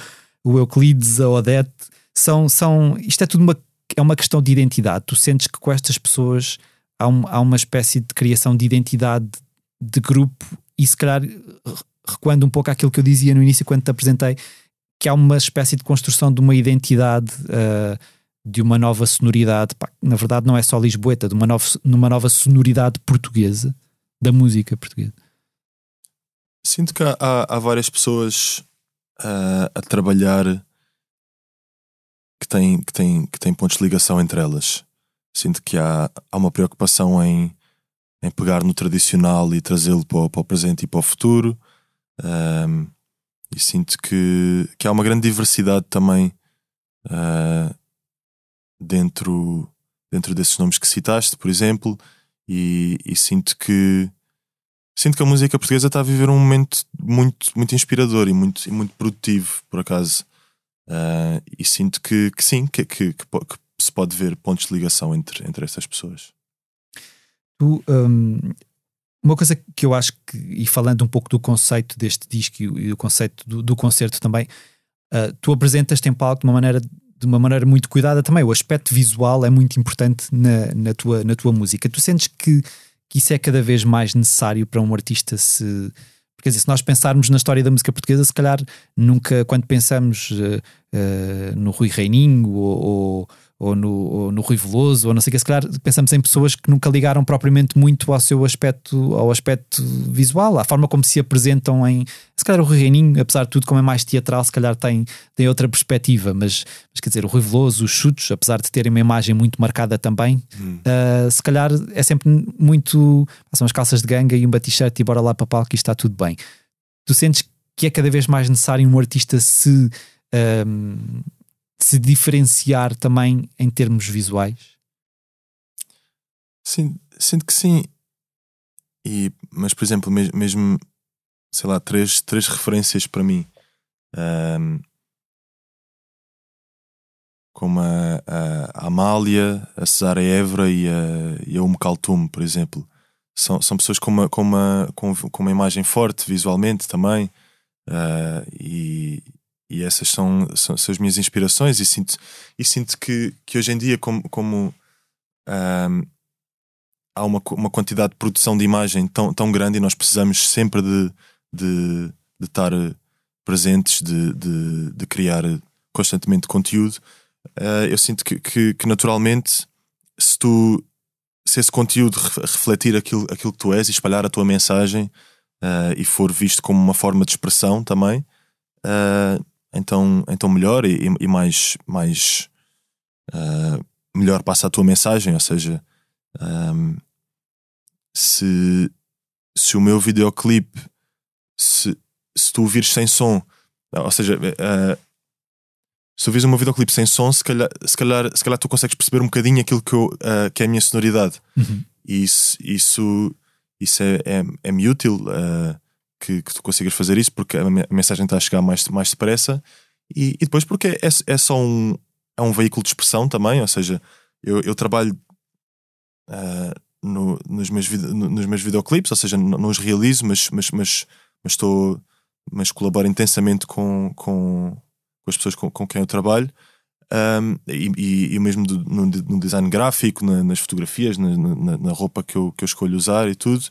o Euclides, a Odete, são, são, isto é tudo uma, é uma questão de identidade. Tu sentes que com estas pessoas há, um, há uma espécie de criação de identidade de grupo e se calhar recuando um pouco àquilo que eu dizia no início quando te apresentei, que há uma espécie de construção de uma identidade, uh, de uma nova sonoridade, pá, na verdade não é só Lisboeta, de uma nova, numa nova sonoridade portuguesa, da música portuguesa. Sinto que há, há várias pessoas uh, a trabalhar que têm, que, têm, que têm pontos de ligação entre elas. Sinto que há, há uma preocupação em, em pegar no tradicional e trazê-lo para, para, o presente e para o futuro. Um, e sinto que, que há uma grande diversidade também uh, dentro, dentro desses nomes que citaste, por exemplo, e, e, sinto que sinto que a música portuguesa está a viver um momento muito, muito inspirador e muito, e muito produtivo, por acaso. Uh, e sinto que, que sim, que, que, que, se pode ver pontos de ligação entre, entre essas pessoas. Tu, um, uma coisa que eu acho que, e falando um pouco do conceito deste disco e, o conceito do, do concerto também, uh, tu apresentas-te em palco de uma maneira de uma maneira muito cuidada também. O aspecto visual é muito importante na, na, tua, na tua música. Tu sentes que, que isso é cada vez mais necessário para um artista se. Porque dizer, se nós pensarmos na história da música portuguesa, se calhar nunca, quando pensamos uh, uh, no Rui Reininho ou, ou ou no, ou no Rui Veloso, ou não sei o que, se calhar pensamos em pessoas que nunca ligaram propriamente muito ao seu aspecto, ao aspecto visual, à forma como se apresentam em. Se calhar o Rui Reininho, apesar de tudo, como é mais teatral, se calhar tem, tem outra perspectiva, mas, mas quer dizer, o Rui Veloso, os chutes, apesar de terem uma imagem muito marcada também, hum. uh, se calhar é sempre muito. São as calças de ganga e um t-shirt e bora lá para palco e está tudo bem. Tu sentes que é cada vez mais necessário um artista se. Um, se diferenciar também em termos visuais? Sim, sinto que sim. E, mas, por exemplo, mesmo, sei lá, três, três referências para mim. Um, como a, a, Amália, a Cesara Évora e a, e a Kaltum, por exemplo. São, são pessoas com uma, com, uma, com, com uma imagem forte visualmente também. Uh, e, e essas são, são, são, as minhas inspirações e sinto, e sinto que, que hoje em dia como, como há uma, uma quantidade de produção de imagem tão, tão grande e nós precisamos sempre de, de, de estar presentes, de, de, de criar constantemente conteúdo uh, eu sinto que, que, que, naturalmente se tu se esse conteúdo refletir aquilo, aquilo que tu és e espalhar a tua mensagem uh, e for visto como uma forma de expressão também uh, então, então melhor e, e mais, mais uh, melhor passa a tua mensagem. Ou seja, um, se, se o meu videoclipe, se, se tu ouvires sem som, ou seja, uh, se tu ouvires o meu videoclipe sem som, se calhar, se, calhar, se calhar tu consegues perceber um bocadinho aquilo que, eu, uh, que é a minha sonoridade. Uhum. E isso, isso, isso é, é, é-me útil. Uh, que, que tu consigas fazer isso, porque a mensagem está a chegar mais, mais depressa, e, e depois porque é, é só um, é um veículo de expressão também, ou seja, eu, eu trabalho uh, no, nos, meus, nos meus videoclipes, ou seja, não os realizo, mas, mas, mas, mas, estou, mas colaboro intensamente com, com, com as pessoas com, com quem eu trabalho. Um, e, e, mesmo do, no, no, design gráfico, na, nas fotografias, na, na, na, roupa que eu, que eu escolho usar e tudo,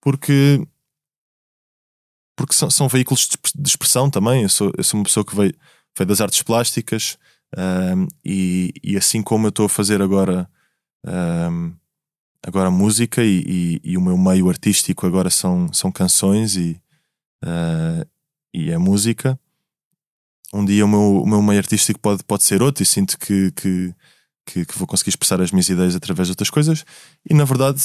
porque porque são, são veículos de expressão também. Eu sou, eu sou uma pessoa que veio, veio das artes plásticas um, e, e, assim como eu estou a fazer agora, um, agora música e, e, e, o meu meio artístico agora são, são canções e, uh, e é música. Um dia o meu, o meu meio artístico pode, pode ser outro e sinto que, que, que, que vou conseguir expressar as minhas ideias através de outras coisas. E na verdade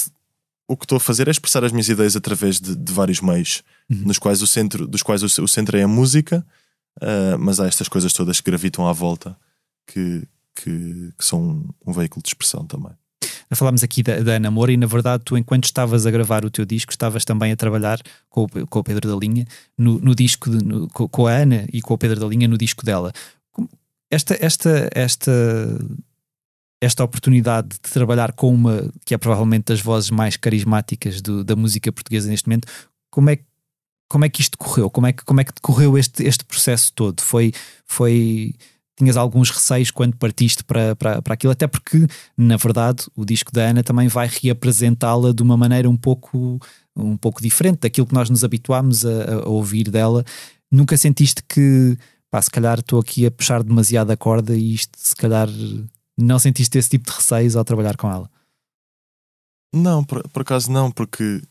o que estou a fazer é expressar as minhas ideias através de, de vários meios, uhum. nos quais o centro, dos quais o, o centro é a música, uh, mas há estas coisas todas que gravitam à volta que, que, que são um, um, veículo de expressão também. Falámos aqui da, da Ana Moura e na verdade tu enquanto estavas a gravar o teu disco estavas também a trabalhar com o, com o Pedro da Linha no, no disco de, no, com a Ana e com o Pedro da Linha no disco dela. Esta, esta, esta esta oportunidade de trabalhar com uma que é provavelmente das vozes mais carismáticas do, da música portuguesa neste momento, como é, como é que isto correu? Como é que, como é que decorreu este, este processo todo? Foi, foi tinhas alguns receios quando partiste para, para, para aquilo, até porque, na verdade, o disco da Ana também vai reapresentá-la de uma maneira um pouco, um pouco diferente daquilo que nós nos habituámos a, a ouvir dela. Nunca sentiste que, pá, se calhar estou aqui a puxar demasiado a corda e isto, se calhar, não sentiste esse tipo de receios ao trabalhar com ela? Não, por, por acaso não, porque,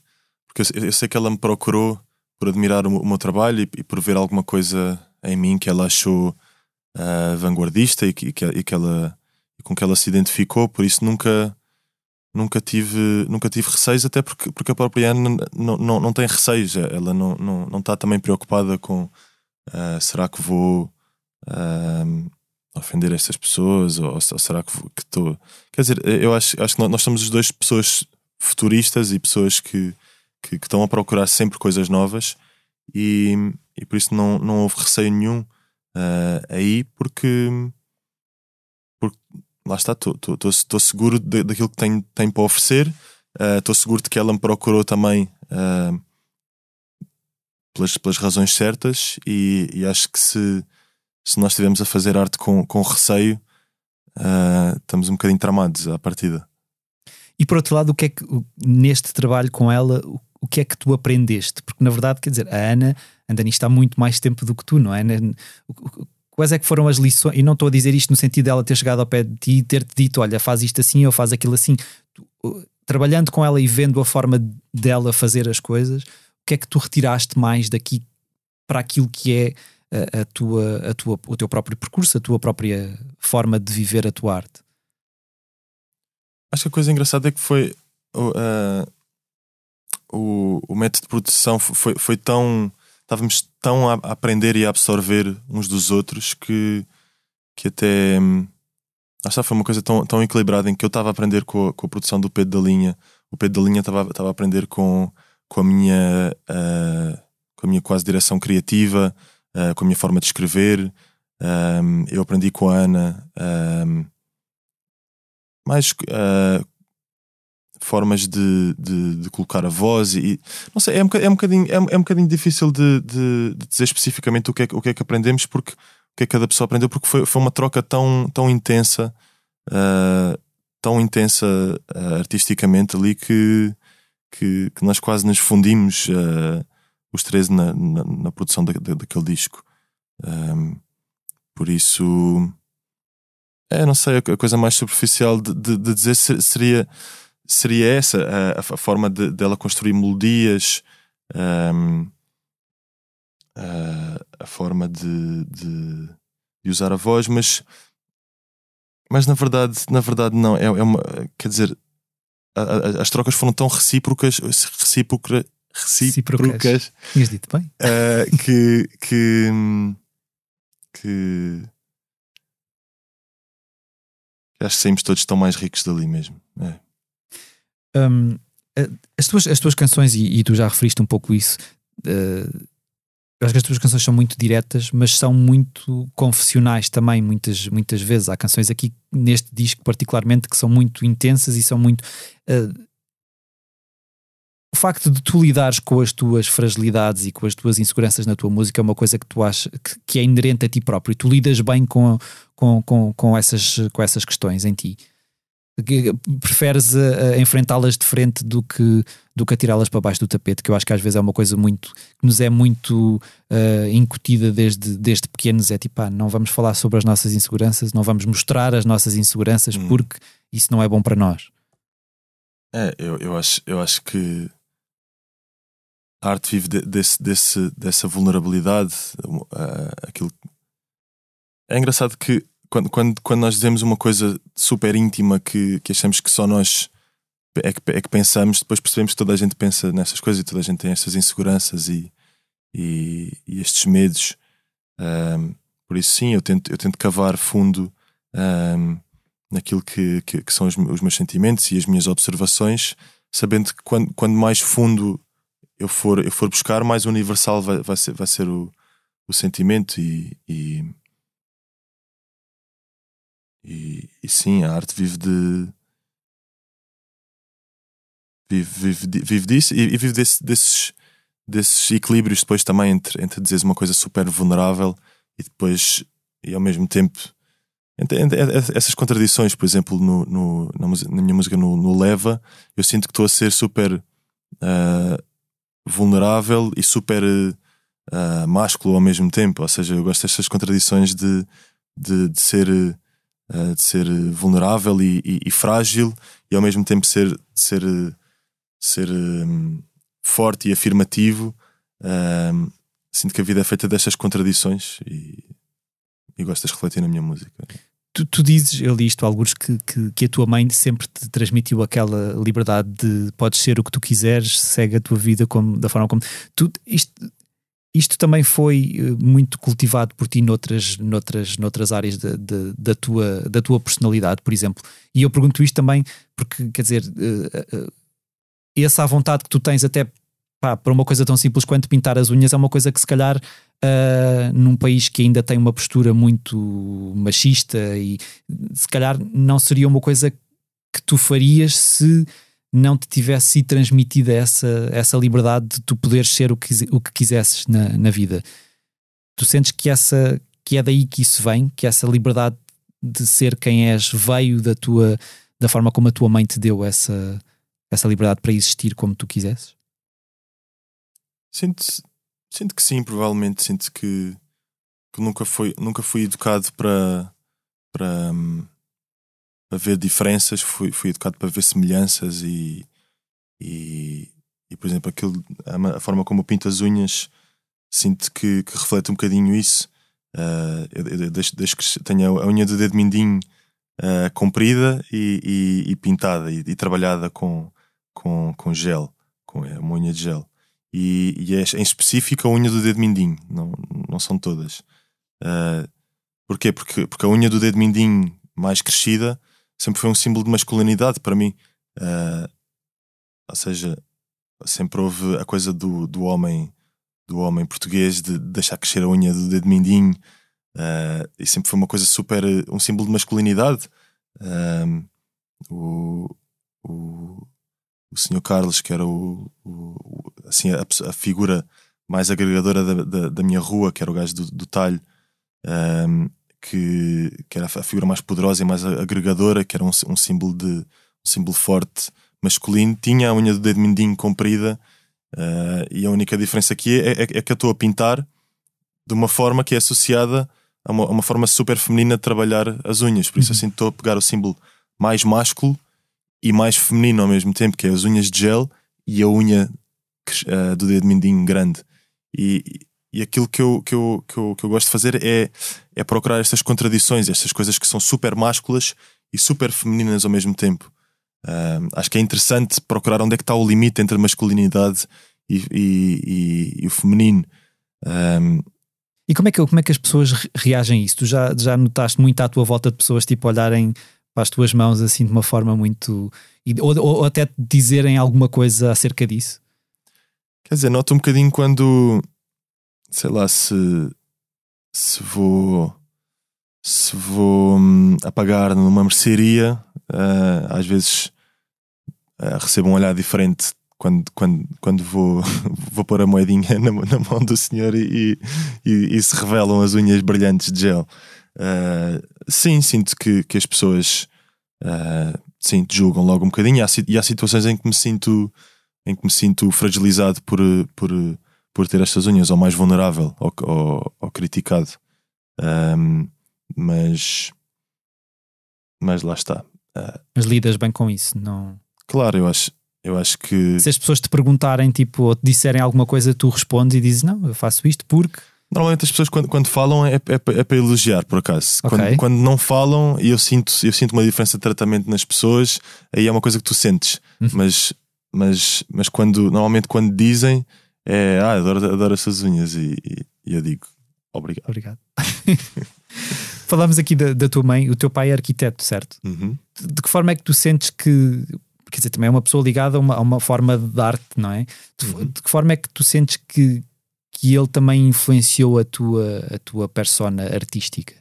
porque eu, eu, sei que ela me procurou por admirar o, o meu trabalho e, e, por ver alguma coisa em mim que ela achou uh, vanguardista e, que, e, que, e que ela com que ela se identificou, por isso nunca nunca tive nunca tive receios até porque porque a própria Ana não, não, não tem receios ela não não, não está também preocupada com uh, será que vou uh, ofender estas pessoas ou, ou será que estou. Quer dizer, eu acho, acho que nós somos os dois pessoas futuristas e pessoas que, que, que, estão a procurar sempre coisas novas e, e por isso não, não houve receio nenhum uh, aí porque, porque lá está, estou seguro de, daquilo que tenho, tenho para oferecer, estou uh, seguro de que ela me procurou também uh, pelas, pelas razões certas e, e acho que se se nós estivermos a fazer arte com, com receio, uh, estamos um bocadinho tramados à partida. E por outro lado, o que é que neste trabalho com ela, o que é que tu aprendeste? Porque na verdade, quer dizer, a Ana anda nisto há muito mais tempo do que tu, não é? O, quais é que foram as lições? E não estou a dizer isto no sentido dela ter chegado ao pé de ti e ter-te dito: olha, faz isto assim ou faz aquilo assim. Trabalhando com ela e vendo a forma dela fazer as coisas, o que é que tu retiraste mais daqui para aquilo que é a, a, tua, a tua, o teu próprio percurso, a tua própria forma de viver a tua arte? Acho que a coisa engraçada é que foi uh, o, o método de produção foi, foi tão. Estávamos tão a aprender e a absorver uns dos outros que, que até. Acho que foi uma coisa tão, tão equilibrada em que eu estava a aprender com a, com a produção do Pedro da Linha, o Pedro da Linha estava, estava a aprender com, com, a minha, uh, com a minha quase direção criativa, uh, com a minha forma de escrever. Um, eu aprendi com a Ana um, mais uh, formas de, de, de, colocar a voz e não sei, é um, é um bocadinho, é, é um bocadinho difícil de, de, de, dizer especificamente o que, é, o que é que aprendemos porque o que é que cada pessoa aprendeu porque foi, foi uma troca tão, tão intensa uh, tão intensa uh, artisticamente ali que, que, que, nós quase nos fundimos uh, os três na, na, na produção da, da, daquele disco. Um, por isso é, não sei, a coisa mais superficial de, de, de dizer seria seria essa a, a forma dela de, construir melodias, um, a, a, forma de, de, de, usar a voz, mas, mas na verdade, na verdade não, é, é uma, quer dizer, a, as trocas foram tão recíprocas, recíproca, recíprocas, Tinhas dito bem. Uh, que, que, que acho que saímos todos tão mais ricos dali mesmo. É. Um, as, tuas, as tuas canções, e, e, tu já referiste um pouco isso, uh, eu acho que as tuas canções são muito diretas, mas são muito confessionais também, muitas, muitas vezes. Há canções aqui neste disco, particularmente, que são muito intensas e são muito. Uh, o facto de tu lidares com as tuas fragilidades e com as tuas inseguranças na tua música é uma coisa que tu achas que, que é inerente a ti próprio. E tu lidas bem com, com, com, com, essas, com essas questões em ti preferes enfrentá-las de frente do que, do que atirá-las para baixo do tapete, que eu acho que às vezes é uma coisa muito que nos é muito uh, incutida desde, desde pequenos. É tipo, ah, não vamos falar sobre as nossas inseguranças, não vamos mostrar as nossas inseguranças hum. porque isso não é bom para nós. É, eu, eu, acho, eu acho que a arte vive de, desse, desse, dessa vulnerabilidade. Uh, aquilo... É engraçado que quando, quando, quando nós dizemos uma coisa super íntima que, que achamos que só nós é que, é que pensamos, depois percebemos que toda a gente pensa nessas coisas e toda a gente tem essas inseguranças e, e, e estes medos. Um, por isso, sim, eu tento, eu tento cavar fundo um, naquilo que, que, que, são os, os, meus sentimentos e as minhas observações, sabendo que quando, quando mais fundo eu for, eu for buscar, mais universal vai, vai, ser, vai ser o, o sentimento e, e e, e sim, a arte vive de. Vive, vive, vive disso e, e vive desse, desses, desses equilíbrios depois também entre, entre dizeres uma coisa super vulnerável e depois, e ao mesmo tempo, essas contradições, por exemplo, no, no na, na, minha música no, no, Leva, eu sinto que estou a ser super uh, vulnerável e super uh, másculo ao mesmo tempo. Ou seja, eu gosto destas contradições de, de, de ser uh, de ser vulnerável e, e, e, frágil e ao mesmo tempo ser, ser, ser um, forte e afirmativo. Um, sinto que a vida é feita destas contradições e, e gosto de refletir na minha música. Tu, tu, dizes, eu li isto alguns, que, que, que, a tua mãe sempre te transmitiu aquela liberdade de podes ser o que tu quiseres, segue a tua vida como, da forma como. Tu, isto, isto também foi eh, muito cultivado por ti noutras, noutras, noutras áreas de, de, da, tua, da tua personalidade, por exemplo. E eu pergunto isto também porque, quer dizer, uh, uh, essa vontade que tu tens até pá, para uma coisa tão simples quanto pintar as unhas é uma coisa que se calhar uh, num país que ainda tem uma postura muito machista e se calhar não seria uma coisa que tu farias se não te tivesse sido transmitida essa, essa liberdade de tu poderes ser o que, o que quisesses na, na vida. Tu sentes que, essa, que é daí que isso vem, que essa liberdade de ser quem és veio da tua da forma como a tua mãe te deu essa, essa liberdade para existir como tu quisesses? Sinto, sinto que sim, provavelmente sinto que que nunca, foi, nunca fui educado para, hum, para ver diferenças, fui, fui educado para ver semelhanças e, e, e por exemplo, aquilo, a, forma como eu pinto as unhas, sinto que, que reflete um bocadinho isso. Uh, eu, eu deixo, deixo que tenha a unha do dedo mindinho uh, comprida e, e, e pintada e, trabalhada com, com, com gel, com uma unha de gel. E, e é em específico a unha do dedo mindinho, não, não são todas. Uh, porquê? Porque, porque a unha do dedo mindinho mais crescida sempre foi um símbolo de masculinidade para mim. Uh, ou seja, sempre houve a coisa do, do homem do homem português de deixar crescer a unha do dedo mindinho uh, e sempre foi uma coisa super um símbolo de masculinidade o, o, o senhor Carlos que era o, o assim a, a, figura mais agregadora da, da, da, minha rua que era o gajo do, do talho um, que, que era a figura mais poderosa e mais agregadora que era um, um símbolo de um símbolo forte masculino tinha a unha do dedo mindinho comprida uh, e a única diferença aqui é, é, é, que eu estou a pintar de uma forma que é associada a uma, a uma forma super feminina de trabalhar as unhas. Por isso, uhum. assim, estou a pegar o símbolo mais másculo e mais feminino ao mesmo tempo, que é as unhas de gel e a unha uh, do dedo mindinho grande. E, e aquilo que eu, que, eu, que, eu, que eu gosto de fazer é, é procurar estas contradições, estas coisas que são super másculas e super femininas ao mesmo tempo. Uh, acho que é interessante procurar onde é que está o limite entre a masculinidade e, e, e, e o feminino. Um, e como é, que, como é que as pessoas reagem a isso? Tu já, já notaste muito à tua volta de pessoas tipo olharem para as tuas mãos assim de uma forma muito. ou, ou até dizerem alguma coisa acerca disso? Quer dizer, noto um bocadinho quando. sei lá, se. se vou. se vou hum, apagar numa mercearia, uh, às vezes uh, recebo um olhar diferente quando, quando, quando vou, vou pôr a moedinha na, na mão do senhor e, e, e, se revelam as unhas brilhantes de gel. Uh, sim, sinto que, que as pessoas uh, sim, julgam logo um bocadinho e há, e há situações em que me sinto em que me sinto fragilizado por, por, por ter estas unhas ou mais vulnerável ou, ou, ou criticado. Um, mas mas lá está. Uh, mas lidas bem com isso, não? Claro, eu acho, eu acho que. Se as pessoas te perguntarem, tipo, ou te disserem alguma coisa, tu respondes e dizes: Não, eu faço isto porque. Normalmente as pessoas quando, quando falam é, é, é para elogiar, por acaso. Okay. Quando, quando não falam e eu sinto, eu sinto uma diferença de tratamento nas pessoas, aí é uma coisa que tu sentes. Uhum. Mas, mas, mas quando normalmente quando dizem é ah, adoro, adoro essas unhas e, e, e eu digo obrigado. Obrigado. Falamos aqui da, da, tua mãe, o teu pai é arquiteto, certo? Uhum. De, de que forma é que tu sentes que quer dizer, também é uma pessoa ligada a uma, a uma forma de arte, não é? De, uhum. de, que forma é que tu sentes que, que ele também influenciou a tua, a tua persona artística?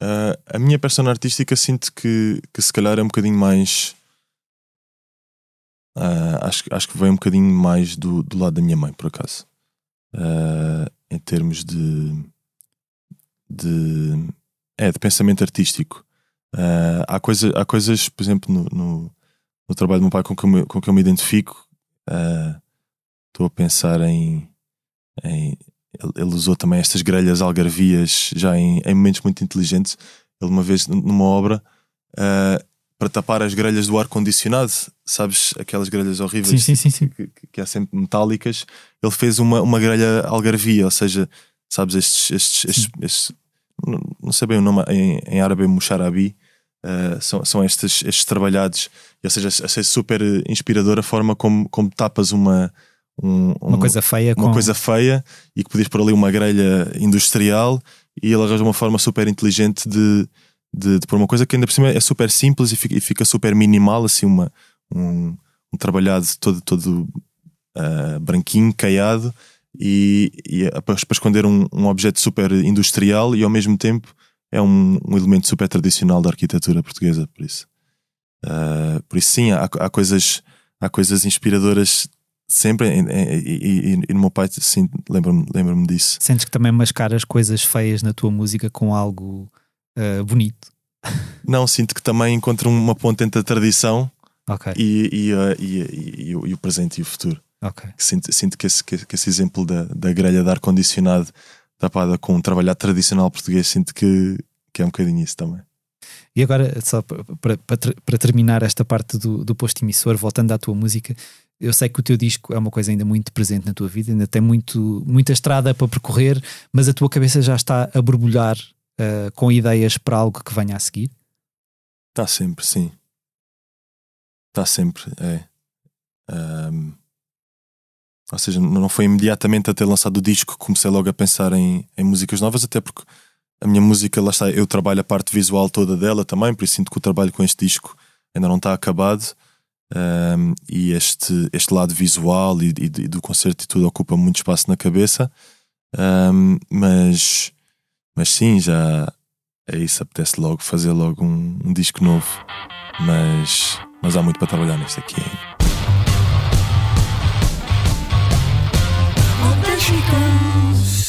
Uh, a minha persona artística sinto que, que se calhar é um bocadinho mais. Uh, acho, acho que vem um bocadinho mais do, do lado da minha mãe, por acaso. Uh, em termos de. de. É, de pensamento artístico. Há, coisa, há coisas, por exemplo, no, no, no, trabalho do meu pai com que eu me, com que eu me identifico. Uh, estou a pensar em, em. ele, usou também estas grelhas algarvias já em, em, momentos muito inteligentes. Ele, uma vez, numa obra, uh, para tapar as grelhas do ar-condicionado, sabes, aquelas grelhas horríveis sim, sim, sim, que, que, há sempre metálicas, ele fez uma, uma grelha algarvia, ou seja, sabes, estes, estes, estes, estes não sei bem o nome em, em árabe, musharabi, Uh, são, são estes, estes trabalhados, ou seja, achei super inspiradora a forma como, como tapas uma, um, uma coisa feia uma com... coisa feia e que podias pôr ali uma grelha industrial e ele arranja uma forma super inteligente de, de, de pôr uma coisa que ainda por cima é super simples e fica, e fica super minimal, assim, uma, um, um trabalhado todo, todo uh, branquinho, caiado e, e para, para esconder um, um objeto super industrial e ao mesmo tempo é um, um elemento super tradicional da arquitetura portuguesa, por isso. Uh, por isso, sim, há, há, coisas, há coisas inspiradoras sempre, e, e, e, e no meu pai, sim, lembro-me lembro disso. Sentes que também mascaras coisas feias na tua música com algo uh, bonito? Não, sinto que também encontro uma ponte entre a tradição okay. e, e, o, e, o presente e o futuro. Ok. Sinto, sinto que, esse, que esse exemplo da, da grelha de ar-condicionado tapada com um trabalhar tradicional português, sinto que, que é um bocadinho isso também. E agora, só para, para, para terminar esta parte do, do posto emissor, voltando à tua música, eu sei que o teu disco é uma coisa ainda muito presente na tua vida, ainda tem muito, muita estrada para percorrer, mas a tua cabeça já está a borbulhar uh, com ideias para algo que venha a seguir? Está sempre, sim. Está sempre, é. Um, ou seja, não foi imediatamente a ter lançado o disco que comecei logo a pensar em, em músicas novas, até porque a minha música, lá está, eu trabalho a parte visual toda dela também, por isso sinto que o trabalho com este disco ainda não está acabado. Um, e este, este lado visual e, e, e, do concerto e tudo ocupa muito espaço na cabeça. Um, mas, mas sim, já é isso, apetece logo fazer logo um, um disco novo. Mas, mas há muito para trabalhar neste aqui ainda. Roda gigante.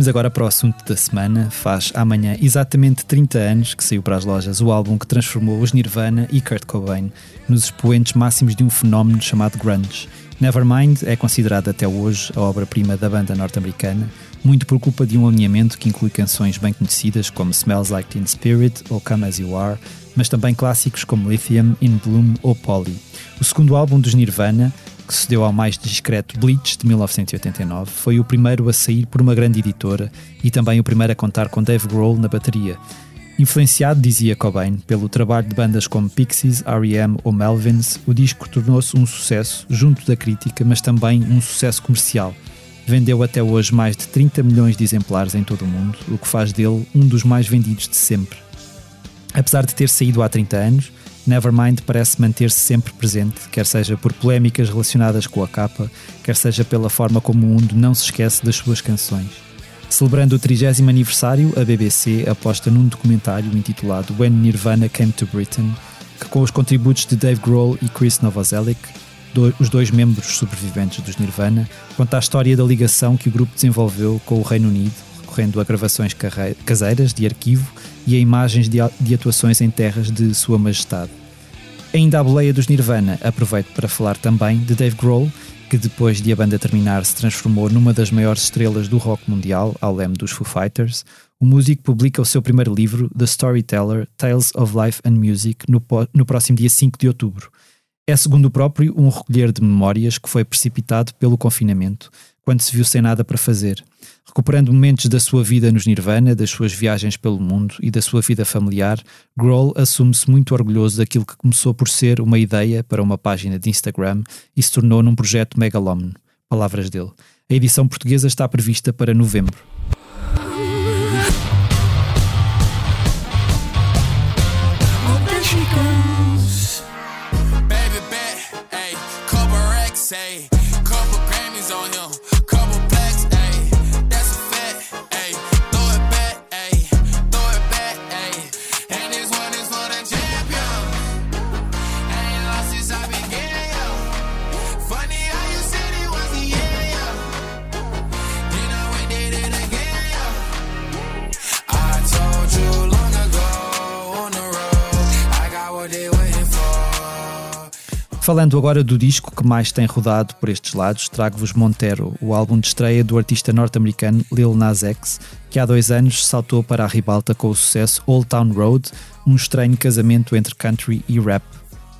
Seguimos agora para o assunto da semana. Faz amanhã exatamente 30 anos que saiu para as lojas o álbum que transformou os Nirvana e Kurt Cobain nos expoentes máximos de um fenómeno chamado grunge. Nevermind é considerada até hoje a obra-prima da banda norte-americana, muito por culpa de um alinhamento que inclui canções bem conhecidas como Smells Like Teen Spirit ou Come As You Are, mas também clássicos como Lithium, In Bloom ou Polly. O segundo álbum dos Nirvana, que se deu ao mais discreto Bleach de 1989, foi o primeiro a sair por uma grande editora e também o primeiro a contar com Dave Grohl na bateria. Influenciado, dizia Cobain, pelo trabalho de bandas como Pixies, R.E.M. ou Melvins, o disco tornou-se um sucesso junto da crítica, mas também um sucesso comercial. Vendeu até hoje mais de 30 milhões de exemplares em todo o mundo, o que faz dele um dos mais vendidos de sempre. Apesar de ter saído há 30 anos, Nevermind parece manter-se sempre presente, quer seja por polémicas relacionadas com a capa, quer seja pela forma como o mundo não se esquece das suas canções. Celebrando o 30 aniversário, a BBC aposta num documentário intitulado When Nirvana Came to Britain, que com os contributos de Dave Grohl e Chris Novoselic, os dois membros sobreviventes dos Nirvana, conta a história da ligação que o grupo desenvolveu com o Reino Unido, recorrendo a gravações caseiras de arquivo e a imagens de atuações em terras de Sua Majestade. Ainda à boleia dos Nirvana, aproveito para falar também de Dave Grohl, que depois de a banda terminar se transformou numa das maiores estrelas do rock mundial, ao leme dos Foo Fighters. O músico publica o seu primeiro livro, The Storyteller Tales of Life and Music, no, no próximo dia 5 de outubro. É, segundo o próprio, um recolher de memórias que foi precipitado pelo confinamento, quando se viu sem nada para fazer recuperando momentos da sua vida nos Nirvana, das suas viagens pelo mundo e da sua vida familiar, Grohl assume-se muito orgulhoso daquilo que começou por ser uma ideia para uma página de Instagram e se tornou num projeto megalómano. Palavras dele. A edição portuguesa está prevista para novembro. Falando agora do disco que mais tem rodado por estes lados, trago-vos Montero, o álbum de estreia do artista norte-americano Lil Nas X, que há dois anos saltou para a ribalta com o sucesso Old Town Road, um estranho casamento entre country e rap.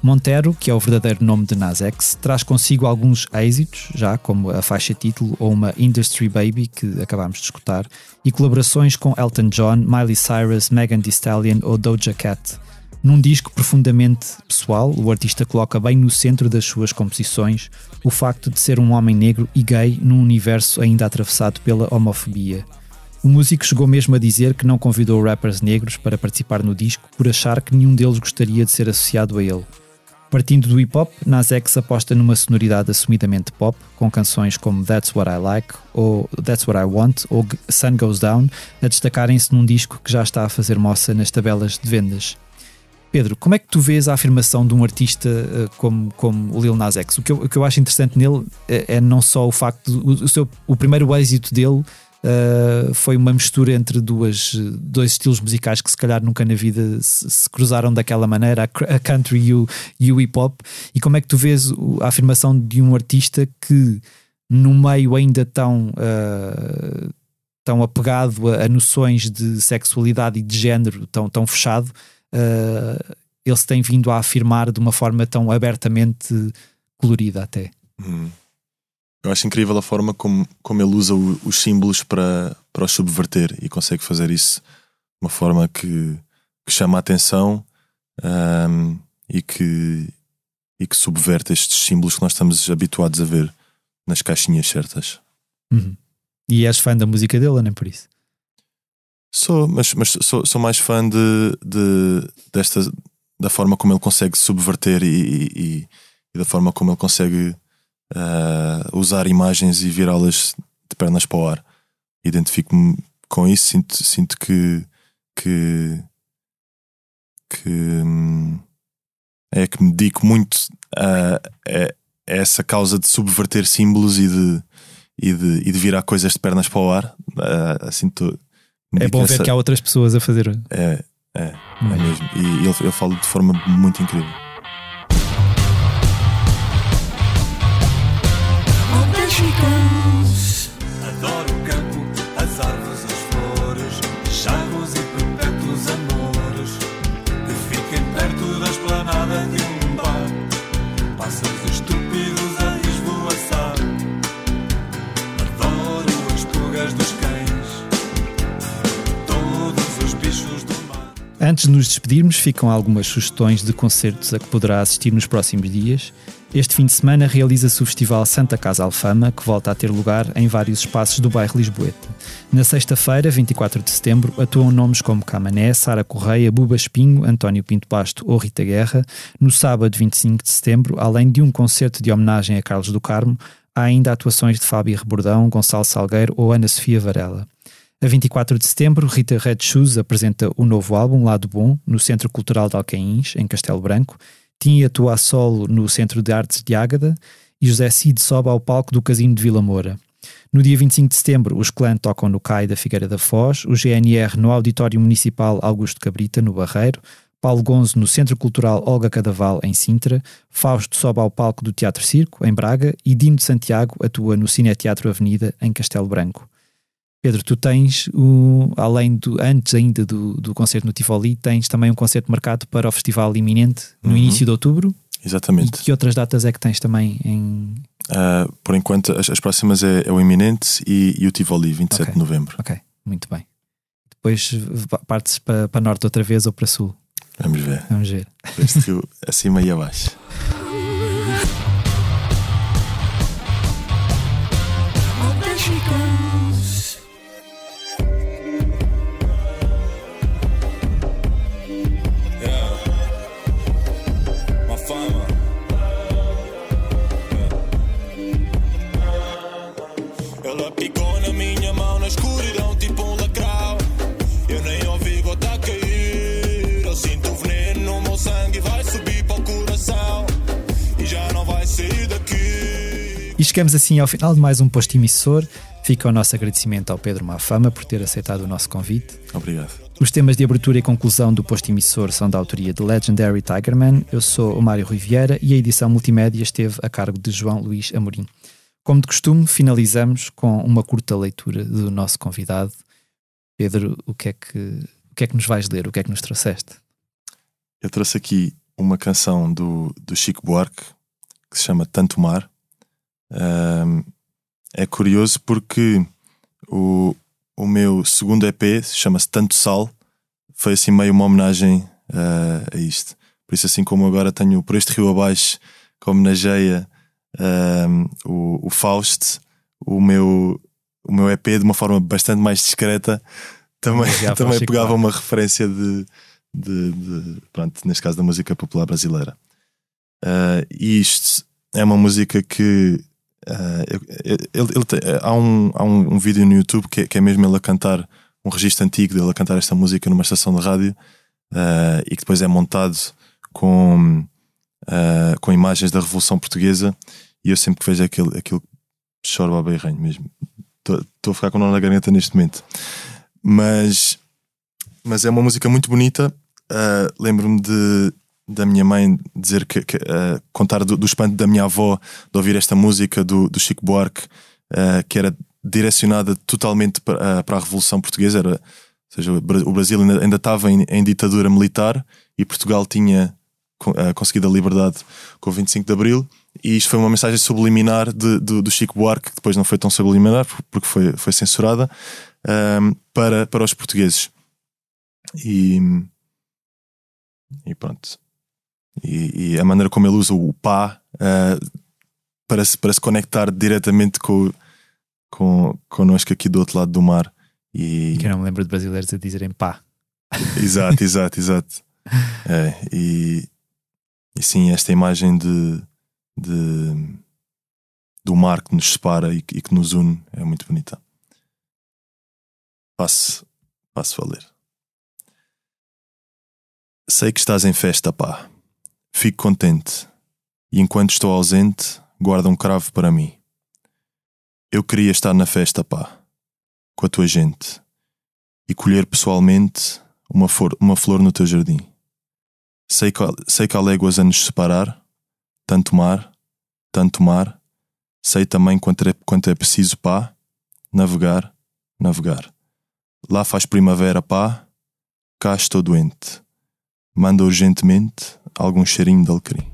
Montero, que é o verdadeiro nome de Nas X, traz consigo alguns êxitos, já como a faixa título ou uma Industry Baby, que acabámos de escutar, e colaborações com Elton John, Miley Cyrus, Megan Thee Stallion ou Doja Cat. Num disco profundamente pessoal, o artista coloca bem no centro das suas composições o facto de ser um homem negro e gay num universo ainda atravessado pela homofobia. O músico chegou mesmo a dizer que não convidou rappers negros para participar no disco por achar que nenhum deles gostaria de ser associado a ele. Partindo do hip hop, Nas X aposta numa sonoridade assumidamente pop, com canções como That's What I Like ou That's What I Want ou Sun Goes Down a destacarem-se num disco que já está a fazer moça nas tabelas de vendas. Pedro, como é que tu vês a afirmação de um artista uh, como, como o Lil Nas X? O que, eu, o que eu acho interessante nele é, é não só o facto, de, o, o, seu, o primeiro êxito dele uh, foi uma mistura entre duas, dois estilos musicais que se calhar nunca na vida se, se cruzaram daquela maneira, a, a country e o, e o hip hop. E como é que tu vês a afirmação de um artista que, no meio ainda tão. Uh, tão apegado a, a, noções de sexualidade e de género tão, tão fechado, uh, ele se tem vindo a afirmar de uma forma tão abertamente colorida até. Hum. Eu acho incrível a forma como, como ele usa o, os símbolos para, para os subverter e consegue fazer isso de uma forma que, que chama a atenção um, e, que, e que subverte estes símbolos que nós estamos habituados a ver nas caixinhas certas. Uhum. E és fã da música dele, nem por isso? Sou, mas, mas sou, sou mais fã de, de, desta da forma como ele consegue subverter e, e, e da forma como ele consegue uh, usar imagens e virá-las de pernas para o ar. Identifico-me com isso, sinto, sinto que, que, que hum, é que me dedico muito a, a, essa causa de subverter símbolos e de, e de, e de virar coisas de pernas para o ar. Uh, assim, é bom ver que há outras pessoas a fazer. É, é, é mesmo. E ele, ele fala de forma muito incrível. Antes de nos despedirmos, ficam algumas sugestões de concertos a que poderá assistir nos próximos dias. Este fim de semana realiza-se o Festival Santa Casa Alfama, que volta a ter lugar em vários espaços do bairro Lisboeta. Na sexta-feira, 24 de setembro, atuam nomes como Camané, Sara Correia, Buba Espinho, António Pinto Basto ou Rita Guerra. No sábado, 25 de setembro, além de um concerto de homenagem a Carlos do Carmo, há ainda atuações de Fábio Rebordão, Gonçalo Salgueiro ou Ana Sofia Varela. A 24 de setembro, Rita Red Shoes apresenta o novo álbum Lado Bom no Centro Cultural de Alcaíns, em Castelo Branco. Tinha atua solo no Centro de Artes de Ágada e José Cid sobe ao palco do Casino de Vila Moura. No dia 25 de setembro, os clãs tocam no CAI da Figueira da Foz, o GNR no Auditório Municipal Augusto Cabrita, no Barreiro, Paulo Gonzo no Centro Cultural Olga Cadaval, em Sintra, Fausto sobe ao palco do Teatro Circo, em Braga, e Dino de Santiago atua no Cine Teatro Avenida, em Castelo Branco. Pedro, tu tens, o, além do, antes ainda do, do concerto no Tivoli, tens também um concerto marcado para o festival iminente no uhum. início de outubro. Exatamente. E que outras datas é que tens também em. Uh, por enquanto, as, as próximas é, é, o iminente e, e o Tivoli, 27 okay. de novembro. Ok, muito bem. Depois partes para, para norte outra vez ou para sul? Vamos ver. Vamos ver. Este acima e abaixo. chegamos assim ao final de mais um posto emissor. Fica o nosso agradecimento ao Pedro Mafama por ter aceitado o nosso convite. Obrigado. Os temas de abertura e conclusão do posto emissor são da autoria de Legendary Tigerman. Eu sou o Mário Rui Vieira e a edição multimédia esteve a cargo de João Luís Amorim. Como de costume, finalizamos com uma curta leitura do nosso convidado. Pedro, o que é que, o que, é que nos vais ler? O que é que nos trouxeste? Eu trouxe aqui uma canção do, do Chico Buarque que se chama Tanto Mar um, é curioso porque o, o meu segundo EP chama-se Tanto Sal, foi assim meio uma homenagem uh, a isto. Por isso, assim como agora tenho Por Este Rio Abaixo que homenageia um, o, o Faust, o meu, o meu EP de uma forma bastante mais discreta também, também pegava uma referência de, de, de, pronto, neste caso da música popular brasileira. Uh, e isto é uma música que uh, ele, ele tem, há, um, há um, um, vídeo no YouTube que é, que é, mesmo ele a cantar um registro antigo dele a cantar esta música numa estação de rádio uh, e que depois é montado com, com imagens da Revolução Portuguesa e eu sempre que vejo aquilo, aquilo choro a bem mesmo. Estou a ficar com nó na garganta neste momento. Mas, mas é uma música muito bonita. Uh, Lembro-me de, da minha mãe dizer que, que uh, contar do, do, espanto da minha avó de ouvir esta música do, do Chico Buarque, uh, que era direcionada totalmente para, para a Revolução Portuguesa. Era, ou seja, o Brasil ainda, ainda estava em, em ditadura militar e Portugal tinha conseguido a liberdade com o 25 de Abril e isto foi uma mensagem subliminar de, do Chico Buarque, que depois não foi tão subliminar porque foi, foi censurada, um, para, para os portugueses. E, e pronto. E, e, a maneira como ele usa o pá uh, para, se, para se conectar diretamente com, com, connosco aqui do outro lado do mar. E... Que eu não me lembro de brasileiros a dizerem pá. Exato, exato, exato. É, e, e sim, esta imagem de de, do mar que nos separa e, e que nos une é muito bonita. Passo, passo a ler. Sei que estás em festa, pá. Fico contente. E enquanto estou ausente, guarda um cravo para mim. Eu queria estar na festa, pá. Com a tua gente. E colher pessoalmente uma, for, uma flor no teu jardim. Sei que, sei que há léguas a nos separar, tanto mar, tanto mar, sei também quanto é, quanto é preciso pá, navegar, navegar. Lá faz primavera pá, cá estou doente. Manda urgentemente algum cheirinho de alecrim.